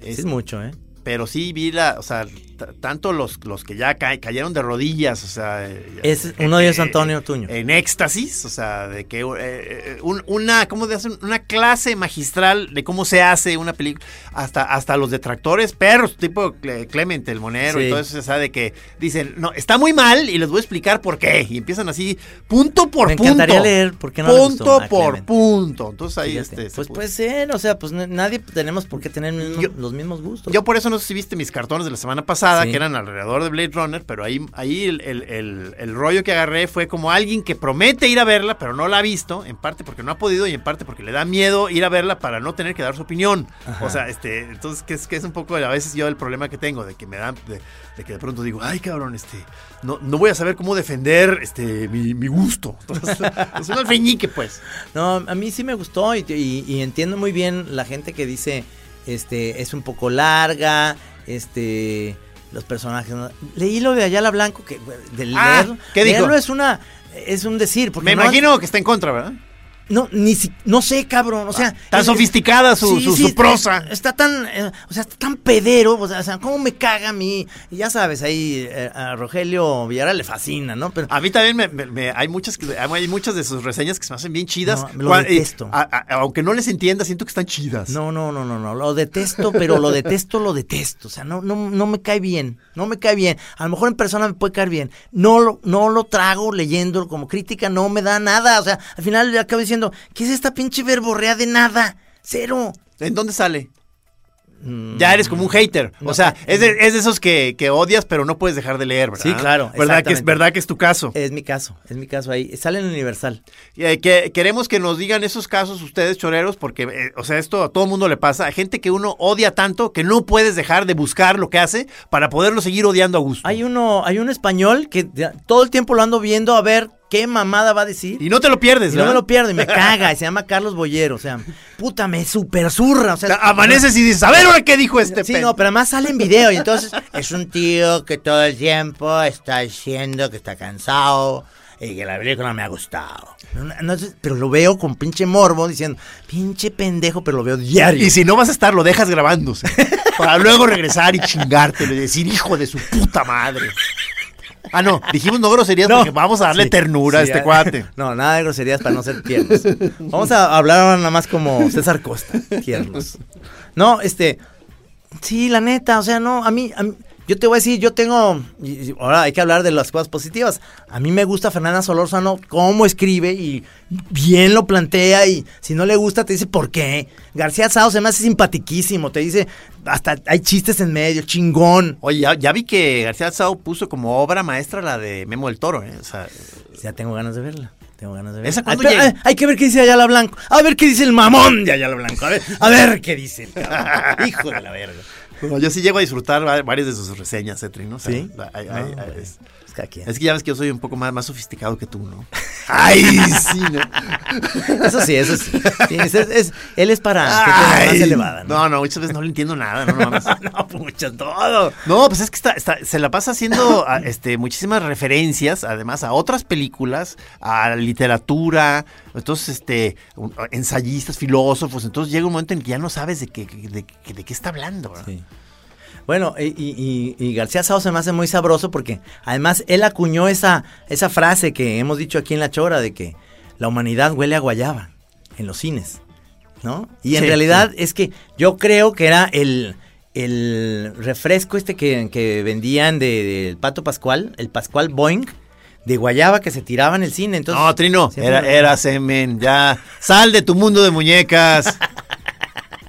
Es- Sí es mucho, ¿eh? pero sí vi la, o sea, tanto los, los que ya ca- cayeron de rodillas, o sea... eh, Es, uno de ellos eh, Antonio Ortuño. En éxtasis, o sea, de que eh, eh, un- una, ¿cómo de hacer? Una clase magistral de cómo se hace una película, hasta, hasta los detractores, perros, tipo Cle- Clemente, el monero, Sí. y todo eso, o sea, de que dicen, no, está muy mal y les voy a explicar por qué, y empiezan así, punto por Me punto. encantaría leer por qué no le Punto gustó a por punto. Entonces ahí, Fíjate. este... pues puede ser, o sea, pues nadie tenemos por qué tener el mismo- Yo- los mismos gustos. Yo por eso no sé si viste mis cartones de la semana pasada, Sí. que eran alrededor de Blade Runner, pero ahí, ahí el, el- el- el rollo que agarré fue como alguien que promete ir a verla, pero no la ha visto, en parte porque no ha podido y en parte porque le da miedo ir a verla para no tener que dar su opinión. Ajá. O sea, este, entonces, que es, que es un poco a veces yo el problema que tengo, de que me dan, de, de que de pronto digo, ay cabrón, este, no, no voy a saber cómo defender este mi, mi gusto. Entonces, es un alfeñique, pues. No, a mí sí me gustó y, y- y entiendo muy bien la gente que dice, este, es un poco larga, este, los personajes. ¿no? Leí lo de Ayala Blanco que de Ah, leer, ¿qué dijo? leerlo es una, es un decir, porque Me no- imagino que está en contra, ¿verdad? No, ni si- no sé, cabrón, o sea... Tan es- sofisticada su, sí, su, sí, su prosa. Está tan, eh, o sea, está tan pedero, o sea, cómo me caga a mí. Y ya sabes, ahí eh, a Rogelio Villarreal le fascina, ¿no? Pero A mí también me, me- me- hay muchas hay muchas de sus reseñas que se me hacen bien chidas. No, lo detesto. a- a- aunque no les entienda, siento que están chidas. No, no, no, no, no, lo detesto, pero lo detesto, lo detesto, o sea, no, no, no me cae bien, no me cae bien, a lo mejor en persona me puede caer bien, no lo, no lo trago leyendo como crítica, no me da nada, o sea, al final le acabo diciendo, ¿qué es esta pinche verborrea de nada? Cero. ¿En dónde sale? Mm, Ya eres como un hater. No, o sea, eh, es de, es de esos que, que odias, pero no puedes dejar de leer, ¿verdad? Sí, claro, ¿Verdad que, es. ¿Verdad que es tu caso? Es mi caso, es mi caso ahí, sale en Universal. Y, eh, que, queremos que nos digan esos casos ustedes, choreros, porque, eh, o sea, esto a todo mundo le pasa. Hay gente que uno odia tanto que no puedes dejar de buscar lo que hace para poderlo seguir odiando a gusto. Hay uno, hay un español que todo el tiempo lo ando viendo a ver qué mamada va a decir. Y no te lo pierdes, Y no me lo pierdo y me caga y se llama Carlos Boyero, o sea, puta, me super zurra, o sea, Amaneces y dices, a ver ahora qué dijo este Sí, pen-". no, pero además sale en video y entonces es un tío que todo el tiempo está diciendo que está cansado y que la película me ha gustado. No, no, pero lo veo con pinche morbo diciendo, pinche pendejo, pero lo veo diario. Y si no vas a estar, lo dejas grabándose. para luego regresar y chingártelo y decir, hijo de su puta madre. Ah, no, dijimos no groserías No. porque vamos a darle Sí, ternura a este ah, cuate. No, nada de groserías para no ser tiernos. Vamos a hablar ahora nada más como César Costa, tiernos. No, este, sí, la neta, o sea, no, a mí, a mí- yo te voy a decir, yo tengo, y- ahora hay que hablar de las cosas positivas. A mí me gusta Fernanda Solórzano, cómo escribe y bien lo plantea y si no le gusta te dice por qué. García Sao se me hace simpatiquísimo, te dice, hasta hay chistes en medio, chingón. Oye, ya, ya vi que García Sao puso como obra maestra la de Memo del Toro, ¿eh? O sea, Ya tengo ganas de verla. Tengo ganas de verla. ¿Esa Ay, cuándo pero, llega? ay, hay que ver qué dice Ayala Blanco. A ver qué dice el mamón de Ayala Blanco. A ver, a ver qué dice el. Hijo de la verga. Yo sí llego a disfrutar va- varias de sus reseñas, Etri, ¿no? O sea, ¿Sí? hay- No, hay- hombre. es, Es que ya ves que yo soy un poco más, más sofisticado que tú, ¿no? ¡Ay, sí! ¿no? Eso sí, eso sí. Sí, es- es- él es para más elevada, ¿no? No, no, muchas veces no le entiendo nada, no, no mames. No, mucho, todo. No, pues es que está, está- se la pasa haciendo a, este, muchísimas referencias, además, a otras películas, a la literatura, entonces, este, un- ensayistas, filósofos, entonces llega un momento en que ya no sabes de qué, de, qué- de qué está hablando. ¿verdad? Sí. Bueno, y, y- y- y García Sao se me hace muy sabroso porque además él acuñó esa, esa frase que hemos dicho aquí en La Chora de que la humanidad huele a guayaba en los cines, ¿no? Y en Sí, realidad es que yo creo que era el, el refresco este que, que vendían de- del Pato Pascual, el Pascual Boing, de guayaba que se tiraba en el cine. Entonces, No, Trino, era, era semen, ya. Sal de tu mundo de muñecas.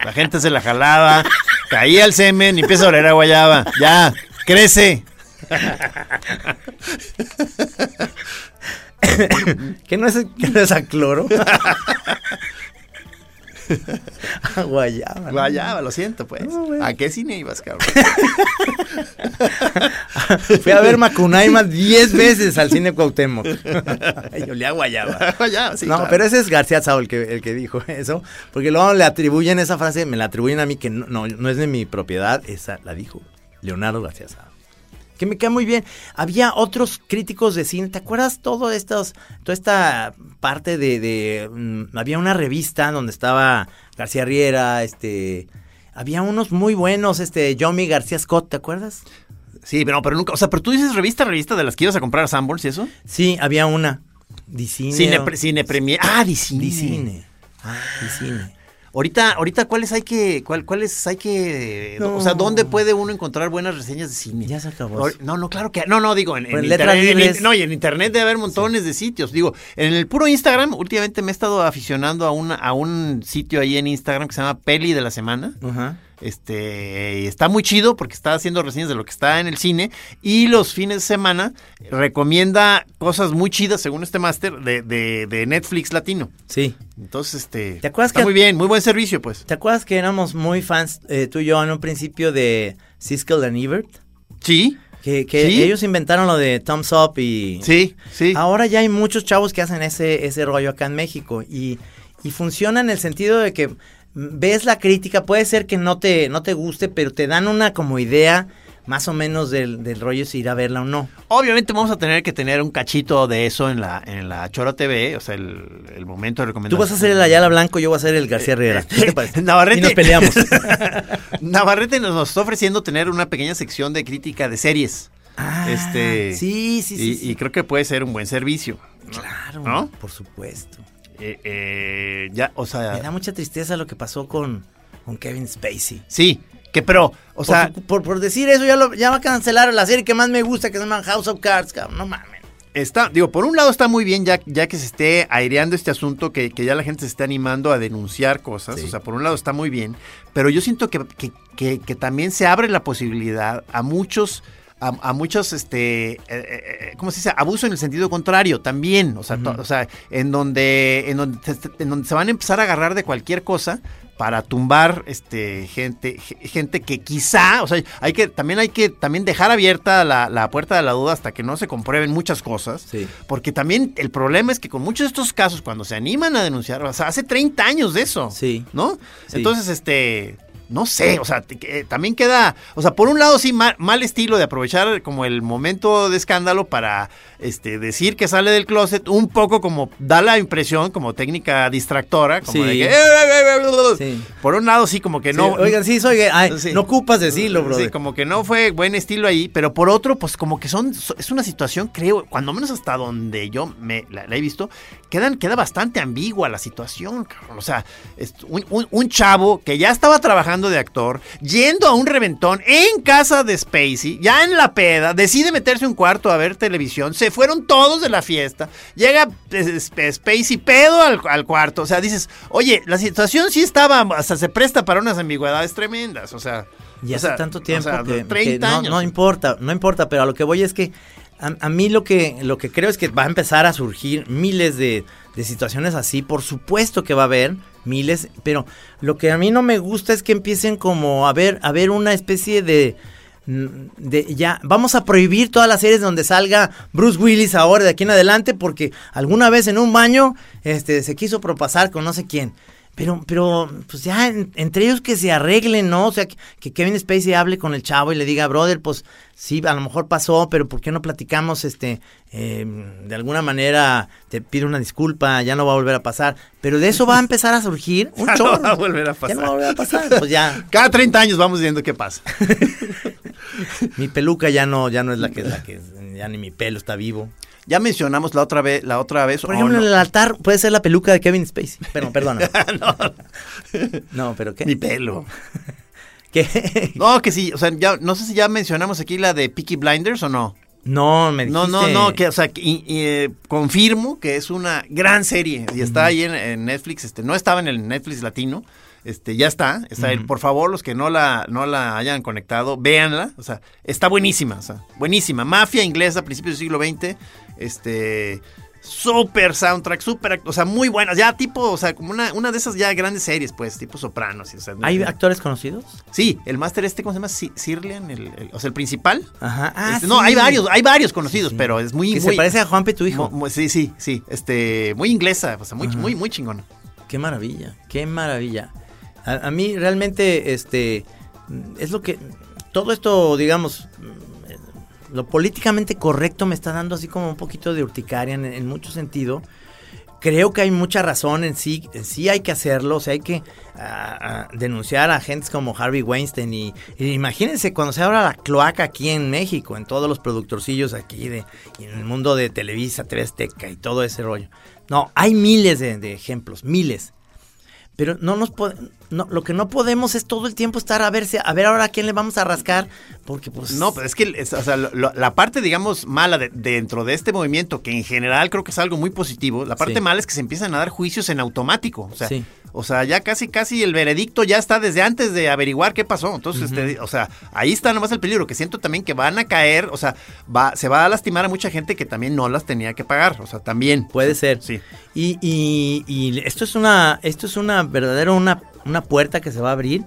La gente se la jalaba, caía el semen y empieza a oler a guayaba. Ya, crece. ¿Qué no es, qué no es a cloro? A guayaba. ¿no? Guayaba, lo siento, pues. No. ¿A qué cine ibas, cabrón? Fui a ver Macunaima 10 veces al cine Cuauhtémoc. y olía a guayaba. Guayaba, sí, no, claro. pero ese es García Sao el que, el que dijo eso. Porque luego le atribuyen esa frase, me la atribuyen a mí que no, no, no es de mi propiedad. Esa la dijo Leonardo García Sao. Que me cae muy bien. Había otros críticos de cine. ¿Te acuerdas todo estos, toda esta parte de, de, mm, había una revista donde estaba García Riera, este, había unos muy buenos, este, Yomi García Scott, ¿te acuerdas? Sí, pero, no, pero nunca. O sea, pero tú dices revista, revista de las que ibas a comprar a Sanborns y eso. Sí, había una. Dicine. Cine, pre- cine Premier. Ah, Dicine. Dicine. Ah, Dicine. Ahorita, ahorita, ¿cuáles hay que, cuál, cuáles hay que, No. o sea, dónde puede uno encontrar buenas reseñas de cine? Ya se acabó. No, no, claro que, no, no, digo, en, en letras internet, en no, y en internet debe haber montones de sitios. Digo, en el puro Instagram, últimamente me he estado aficionando a una, a un sitio ahí en Instagram que se llama Peli de la Semana. Ajá. Este está muy chido porque está haciendo reseñas de lo que está en el cine y los fines de semana recomienda cosas muy chidas según este máster de, de, de Netflix latino. Sí. Entonces, este ¿Te acuerdas está que- muy bien, muy buen servicio, pues. ¿Te acuerdas que éramos muy fans, eh, tú y yo, en un principio de Siskel and Ebert? Sí, Que, que Sí. ellos inventaron lo de Thumbs Up y... sí, sí. Ahora ya hay muchos chavos que hacen ese, ese rollo acá en México y, y funciona en el sentido de que ves la crítica, puede ser que no te, no te guste, pero te dan una como idea más o menos del, del rollo si ir a verla o no. Obviamente vamos a tener que tener un cachito de eso en la en la Chora TV, o sea, el, el momento de Tú recomendación. vas a ser el Ayala Blanco, yo voy a ser el García Herrera. ¿Qué te parece? Navarrete. Y nos peleamos. Navarrete nos, nos está ofreciendo tener una pequeña sección de crítica de series. Ah, este sí, sí, sí. y, sí. y creo que puede ser un buen servicio. Claro, ¿No? por supuesto. Eh, eh, ya, o sea, Me da mucha tristeza lo que pasó con, con Kevin Spacey. sí, que pero, o sea, por, por decir eso, ya, lo, ya va a cancelar la serie que más me gusta, que se llama House of Cards, cabrón. No mames. está, digo, por un lado está muy bien ya, ya que se esté aireando este asunto, que, que ya la gente se esté animando a denunciar cosas, Sí. o sea, por un lado está muy bien, pero yo siento que, que- que también se abre la posibilidad a muchos... A, a muchos, este, eh, eh, ¿cómo se dice? Abuso en el sentido contrario también, o sea, to- o sea en donde, en donde, se- en donde se van a empezar a agarrar de cualquier cosa para tumbar, este, gente, ge- gente que quizá, o sea, hay que, también hay que, también dejar abierta la, la puerta de la duda hasta que no se comprueben muchas cosas, Sí. porque también el problema es que con muchos de estos casos, cuando se animan a denunciar, o sea, hace 30 años de eso. Sí. ¿No? Sí. Entonces, este. No sé, o sea, te- que, también queda, o sea, por un lado sí, ma- mal, estilo de aprovechar como el momento de escándalo para este, decir que sale del closet, un poco como da la impresión como técnica distractora, como Sí. de que... "Eh, Sí. Por un lado sí, como que no... Sí, oigan, sí, soy. Ay, no ocupas decirlo, bro. Sí, como que no fue buen estilo ahí, pero por otro, pues como que son, so- es una situación, creo, cuando menos hasta donde yo me la, la he visto, quedan, queda bastante ambigua la situación, cabrón. O sea, es un, un- un chavo que ya estaba trabajando de actor, yendo a un reventón en casa de Spacey, ya en la peda, decide meterse un cuarto a ver televisión, se fueron todos de la fiesta, llega eh, Sp- Spacey pedo al, al cuarto, o sea, dices, oye, la situación sí estaba, hasta se presta para unas ambigüedades tremendas, o sea... Y o hace sea, tanto o tiempo sea, que, 30 que no, años. no importa, no importa, pero a lo que voy es que a, a mí lo que, lo que creo es que va a empezar a surgir miles de, de situaciones así, por supuesto que va a haber, miles, pero lo que a mí no me gusta es que empiecen como a ver, a ver una especie de de ya vamos a prohibir todas las series donde salga Bruce Willis ahora de aquí en adelante porque alguna vez en un baño este se quiso propasar con no sé quién. Pero, pero, pues ya en- entre ellos que se arreglen, ¿no? O sea, que, que Kevin Spacey hable con el chavo y le diga, brother, pues sí, a lo mejor pasó, pero ¿por qué no platicamos, este, eh, de alguna manera te pido una disculpa, ya no va a volver a pasar? Pero de eso va a empezar a surgir un Ya no va a volver a Ya pasar. no va a volver a pasar, pues ya, Cada 30 años vamos viendo qué pasa. mi peluca ya no, ya no es la que, la que, ya ni mi pelo está vivo. Ya mencionamos la otra vez, la otra vez. Por ¿o ejemplo, no? en el altar puede ser la peluca de Kevin Spacey. Pero, perdona. no. pero ¿qué? Mi pelo. ¿Qué? No, que sí, o sea, ya, no sé si ya mencionamos aquí la de Peaky Blinders o no. No, me dijiste. No, no, no, que, o sea, que- y- y, eh, confirmo que es una gran serie y está ahí en, en Netflix, este, no estaba en el Netflix latino, este, ya está, está ahí. por favor, los que no la, no la hayan conectado, véanla, o sea, está buenísima, o sea, buenísima, mafia inglesa, principios del siglo XX, este, super soundtrack, super, o sea, muy buenas, ya tipo, o sea, como una, una de esas ya grandes series, pues, tipo Sopranos, o sea, ¿Hay actores conocidos? sí, el máster este, ¿cómo se llama? Si- Sirlian, el, el- o sea, el principal. Ajá. Ah, Este, No, hay varios, hay varios conocidos, Sí. pero es muy, Que muy se parece a Juanpe, tu hijo. Sí, sí, sí. Este, muy inglesa, o sea, muy, Ajá. muy, muy chingona. Qué maravilla, qué maravilla. A, mí realmente, este, es lo que, todo esto, digamos, lo políticamente correcto me está dando así como un poquito de urticaria en, mucho sentido. Creo que hay mucha razón en sí, en sí hay que hacerlo, o sea, hay que denunciar a agentes como Harvey Weinstein y, y imagínense cuando se abra la cloaca aquí en México, en todos los productorcillos aquí de, en el mundo de Televisa, TV Azteca y todo ese rollo. No, hay miles de ejemplos, miles. Pero no nos no, lo que no podemos es todo el tiempo estar a ver si, a ver ahora a quién le vamos a rascar, porque pues No, pero es que es- o sea, lo- la parte, digamos, mala de- dentro de este movimiento, que en general creo que es algo muy positivo, la parte Sí. mala es que se empiezan a dar juicios en automático. O sea, Sí. o sea, ya casi, casi el veredicto ya está desde antes de averiguar qué pasó. Entonces, este, o sea, ahí está nomás el peligro, que siento también que van a caer, o sea, va, se va a lastimar a mucha gente que también no las tenía que pagar. O sea, también. Puede ser. Sí. Y, y- y esto es una, esto es una verdadera una, una puerta que se va a abrir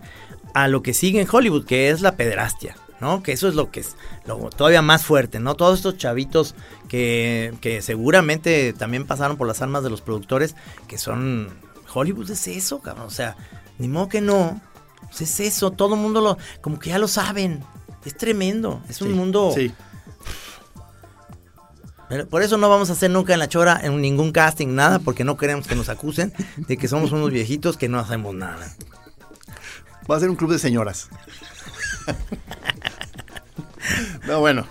a lo que sigue en Hollywood, que es la pederastia, ¿no? Que eso es lo que es lo todavía más fuerte, ¿no? Todos estos chavitos que, que seguramente también pasaron por las armas de los productores, que son Hollywood es eso, cabrón. O sea, ni modo que no. Pues es eso, todo el mundo lo, como que ya lo saben. Es tremendo. Es un mundo. Sí. Pero Por eso no vamos a hacer nunca en la chora en ningún casting, nada, porque no queremos que nos acusen de que somos unos viejitos que no hacemos nada. Va a ser un club de señoras. No, bueno.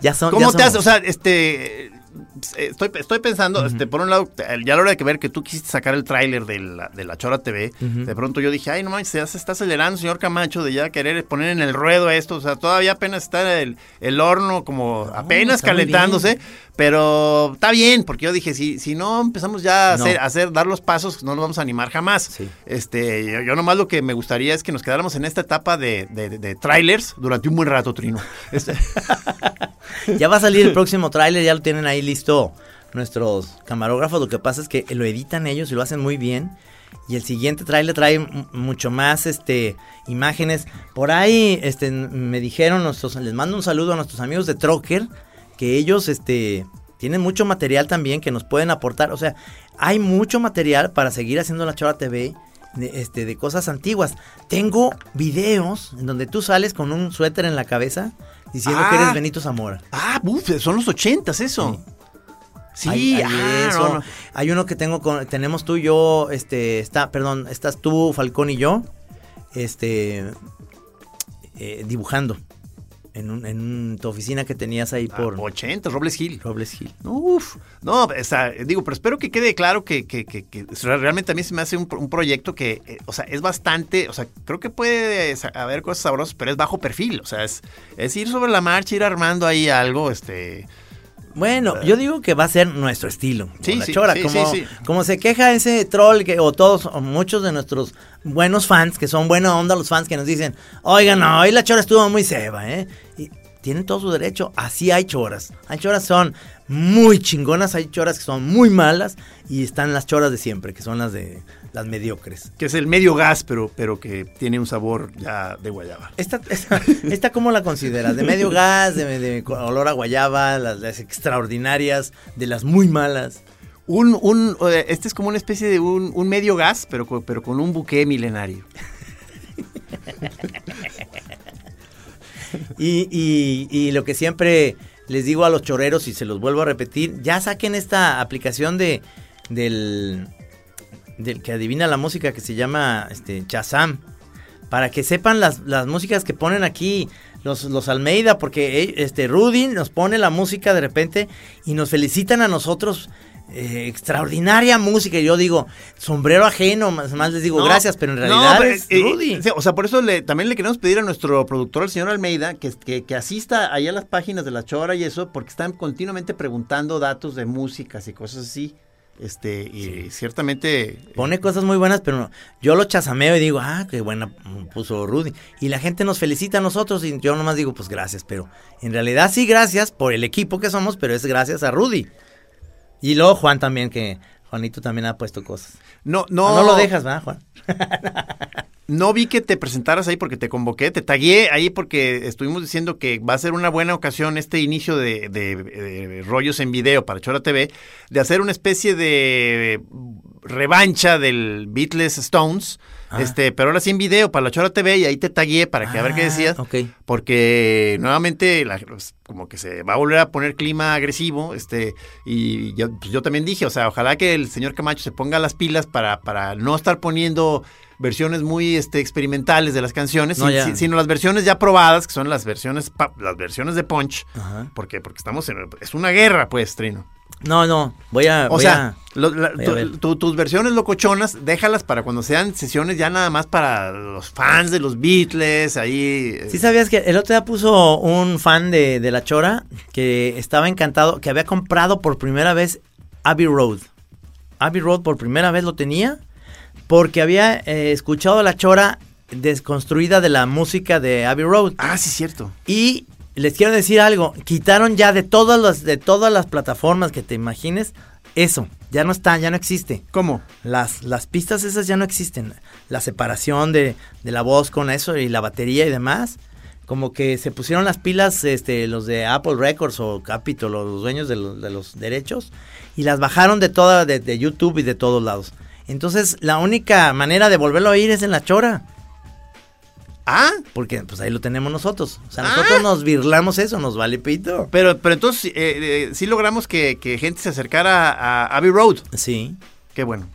Ya son. ¿Cómo ya te haces? O sea, este. eh, Estoy, estoy pensando, este, por un lado, ya a la hora de que ver que tú quisiste sacar el tráiler de la, de la Chora TV, de pronto yo dije, ay, no manches, se está acelerando, señor Camacho, de ya querer poner en el ruedo esto, o sea, todavía apenas está el, el horno como apenas calentándose, pero está bien, porque yo dije, si, si no empezamos ya a No. hacer, a hacer, dar los pasos, no nos vamos a animar jamás. Sí. Este, yo, yo nomás lo que me gustaría es que nos quedáramos en esta etapa de, de, de- de trailers durante un buen rato, Trino. Este, Ya va a salir el próximo tráiler, ya lo tienen ahí listo nuestros camarógrafos. Lo que pasa es que lo editan ellos y lo hacen muy bien. Y el siguiente tráiler trae mucho más este imágenes. Por ahí este me dijeron nuestros les mando un saludo a nuestros amigos de Trocker que ellos este tienen mucho material también que nos pueden aportar, o sea, hay mucho material para seguir haciendo la Chora TV de, este, de cosas antiguas. Tengo videos en donde tú sales con un suéter en la cabeza diciendo que Ah. eres Benito Zamora. Ah, uf, son los ochentas eso. Sí, Hay- hay ah, eso. no, no. Hay uno que tengo con, tenemos tú y yo, este, está, perdón, estás tú, Falcón y yo, este, eh, dibujando en, un- en un- tu oficina que tenías ahí por Ah, 80, Robles Hill. Robles Hill. Uf, no, o sea, digo, pero espero que quede claro que, que- que- que realmente a mí se me hace un, un proyecto que, eh, o sea, es bastante, o sea, creo que puede haber cosas sabrosas, pero es bajo perfil, o sea, es, es ir sobre la marcha, ir armando ahí algo, este, Bueno, yo digo que va a ser nuestro estilo. Sí, la sí, chora, sí, como, sí, sí. como se queja ese troll que, o todos, o muchos de nuestros buenos fans, que son buena onda los fans que nos dicen, oigan, no, hoy la chora estuvo muy ceba, ¿eh? Y tienen todo su derecho. Así hay choras. Hay choras que son muy chingonas, hay choras que son muy malas y están las choras de siempre, que son las de las mediocres. Que es el medio gas, pero, pero que tiene un sabor ya de guayaba. Esta, esta, esta ¿cómo la consideras? ¿De medio gas, de, de olor a guayaba, las, las extraordinarias, de las muy malas? Un, un, eh, este es como una especie de un, un medio gas, pero, con- pero con un buque milenario. Y, y- y lo que siempre les digo a los choreros y se los vuelvo a repetir, ya saquen esta aplicación de del, del que adivina la música que se llama este Chazam para que sepan las, las músicas que ponen aquí los, los Almeida, porque eh, este Rudy nos pone la música de repente y nos felicitan a nosotros. eh, extraordinaria música. Y yo digo, sombrero ajeno, más, más les digo No, gracias, pero en no, realidad pero, es eh, Rudy. o sea, por eso le, también le queremos pedir a nuestro productor, al señor Almeida, que, que, que asista allá a las páginas de La Chora y eso, porque están continuamente preguntando datos de músicas y cosas así. Este, y ciertamente. Pone cosas muy buenas, pero no- yo lo chazameo y digo, ah, qué buena puso Rudy. Y la gente nos felicita a nosotros y yo nomás digo, pues gracias, pero en realidad sí, gracias por el equipo que somos, pero es gracias a Rudy. Y luego Juan también, que Juanito también ha puesto cosas. No, No, no, no lo dejas, ¿verdad, Juan? No vi que te presentaras ahí porque te convoqué, te tagué ahí porque estuvimos diciendo que va a ser una buena ocasión este inicio de, de- de rollos en video para Chora TV, de hacer una especie de revancha del Beatles Stones, Ah. este, pero ahora sí en video para la Chora TV y ahí te tagué para que a ver qué Ah, decías, porque nuevamente la- pues, como que se va a volver a poner clima agresivo, este, y yo, pues, yo también dije, o sea, ojalá que el señor Camacho se ponga las pilas para, para no estar poniendo versiones muy este, experimentales de las canciones, No, sin- sino las versiones ya probadas, que son las versiones las versiones de Punch. Ajá. ¿Por qué? Porque estamos en es una guerra, pues, Trino. No, no, voy a... O voy sea, a- lo- la- voy a tu- ver. tu- tus versiones locochonas, déjalas para cuando sean sesiones ya nada más para los fans de los Beatles, ahí. eh, ¿Sí sabías que el otro día puso un fan de, de La Chora que estaba encantado, que había comprado por primera vez Abbey Road? Abbey Road por primera vez lo tenía porque había eh, escuchado La Chora desconstruida de la música de Abbey Road. Ah, sí, cierto. Y les quiero decir algo, quitaron ya de todas las, de todas las plataformas que te imagines eso, ya no está, ya no existe. ¿Cómo? Las, las pistas esas ya no existen. La separación de, de la voz con eso y la batería y demás. Como que se pusieron las pilas este, los de Apple Records o Capitol, los dueños de los, de los derechos, y las bajaron de toda, de, de YouTube y de todos lados. Entonces, la única manera de volverlo a oír es en la chora. Ah, Porque pues ahí lo tenemos nosotros. O sea, nosotros nos virlamos eso, nos vale pito. pero, pero entonces eh, eh, sí logramos que, que gente se acercara a Abbey Road. Sí, Qué bueno.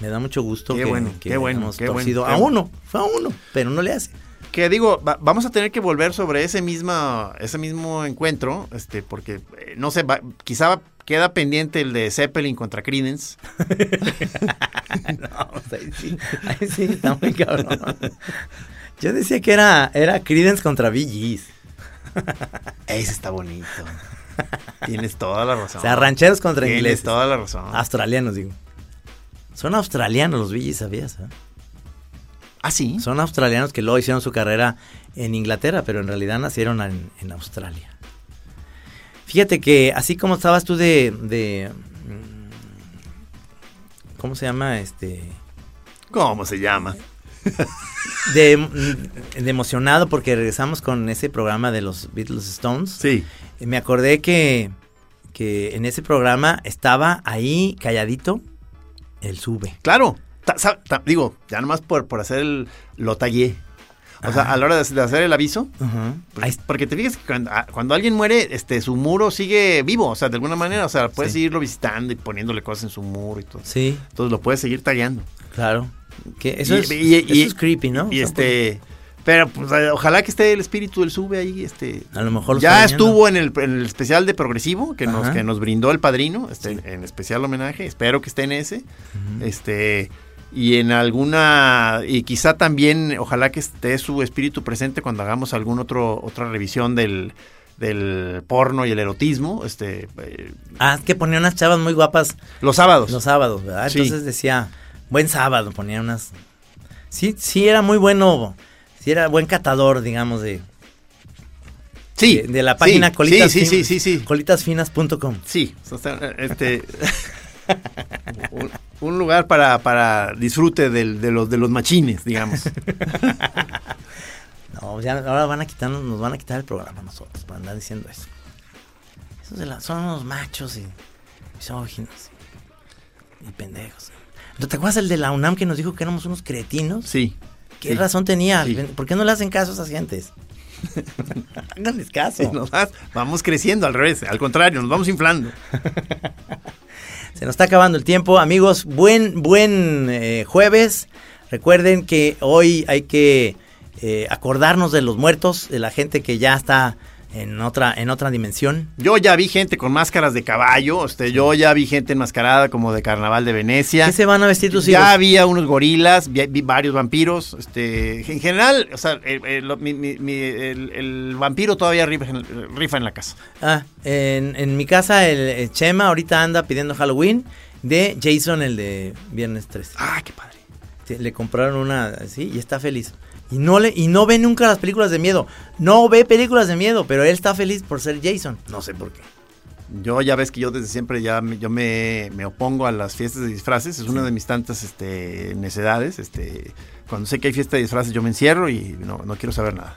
me da mucho gusto Qué que, bueno, que qué bueno, hayamos qué torcido a bueno. uno. Fue a uno, pero no le hace. Que digo, va- vamos a tener que volver sobre ese misma, ese mismo encuentro, este, porque eh, no sé, va- quizá queda pendiente el de Zeppelin contra Creedence. No, ahí sí, ahí sí está muy cabrón. Yo decía que era, era Creedence contra Gees. Ese está bonito. Tienes toda la razón. O sea, rancheros contra Tienes ingleses. toda la razón. Australianos, digo. Son australianos los Gees, ¿sabías? eh? Ah, sí. Son australianos que luego hicieron su carrera en Inglaterra, pero en realidad nacieron en, en Australia. Fíjate que así como estabas tú de, de mm, ¿cómo se llama? Este ¿Cómo se llama? de, de emocionado porque regresamos con ese programa de los Beatles Stones. Sí. Y Me acordé que, que en ese programa estaba ahí calladito el sube. Claro. Ta- sa- ta- digo, ya nomás por, por hacer el... Lo tallé. O sea, a la hora de, hacer el aviso, Porque, porque te fijas que cuando, ah, cuando alguien muere, este, su muro sigue vivo, o sea, de alguna manera, o sea, puedes Sí. seguirlo visitando y poniéndole cosas en su muro y todo. Sí, Entonces lo puedes seguir tagueando. claro. Que eso, Y- es, y- eso y- es creepy, ¿no? Y O sea, este, pero pues eh, ojalá que esté el espíritu del sube ahí, este. A lo mejor lo ya estuvo en el, en el especial de Progresivo que nos, que nos brindó el padrino, este, en especial homenaje, espero que esté en ese. Este, y en alguna, y quizá también, ojalá que esté su espíritu presente cuando hagamos algún otro, otra revisión del, del porno y el erotismo, este, eh, Ah, que ponía unas chavas muy guapas los sábados. los sábados, ¿verdad? Sí. Entonces decía, buen sábado, ponía unas... Sí, sí era muy bueno, sí era buen catador, digamos, de... Sí, De, de la página sí, colitas sí, sí, sí, sí. colitasfinas.com. Sí, este un, un lugar para, para disfrute del- de los de los machines, digamos. No, ya ahora van a quitarnos, nos van a quitar el programa nosotros por andar diciendo eso. Esos de la- son unos machos y misóginos y, y pendejos. ¿No ¿Te acuerdas el de la UNAM que nos dijo que éramos unos cretinos? Sí. ¿Qué sí. razón tenía? Sí. ¿Por qué no le hacen caso a esas gentes? Háganles caso. Nos vas- vamos creciendo al revés, al contrario, nos vamos inflando. Se nos está acabando el tiempo, amigos. Buen, buen eh, jueves. Recuerden que hoy hay que eh, acordarnos de los muertos, de la gente que ya está en otra, en otra dimensión. Yo ya vi gente con máscaras de caballo, este, yo ya vi gente enmascarada como de carnaval de Venecia. ¿Qué se van a vestir tus hijos? Ya había unos gorilas, vi, vi varios vampiros. Este, en general, o sea, el, el- mi- el- el vampiro todavía rifa en, rifa en la casa. Ah, en, en mi casa el, Chema ahorita anda pidiendo Halloween de Jason, el de Viernes 3. Ah, qué padre. Sí, le compraron una así y está feliz. Y no le y no ve nunca las películas de miedo. No ve películas de miedo, pero él está feliz por ser Jason. No sé por qué. Yo ya ves que yo desde siempre ya me, yo me, me opongo a las fiestas de disfraces, es una de mis tantas este, necedades. Este, cuando sé que hay fiesta de disfraces yo me encierro y no, no quiero saber nada.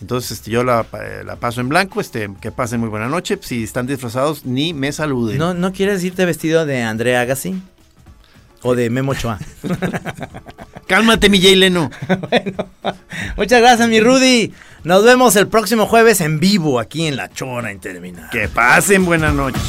Entonces este, yo la, la paso en blanco, este, que pasen muy buena noche. Si están disfrazados, ni me saluden. ¿No, ¿No quieres irte vestido de Andrea Agassi? O de Memo Ochoa. Cálmate, mi Jay Leno. Muchas gracias, mi Rudy. Nos vemos el próximo jueves en vivo aquí en La Chora Interminable. Que pasen buena noche.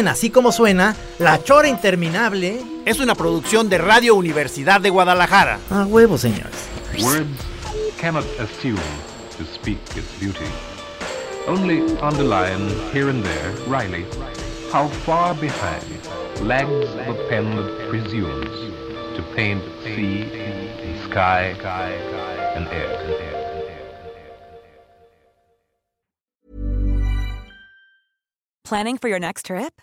En Así Como Suena, La Chora Interminable. Es una producción de Radio Universidad de Guadalajara. A huevo, señores. Words cannot assume to speak its beauty. Only underline here and there, wryly, how far behind lags the pen that presumes to paint sea and sky and air. Planning for your next trip?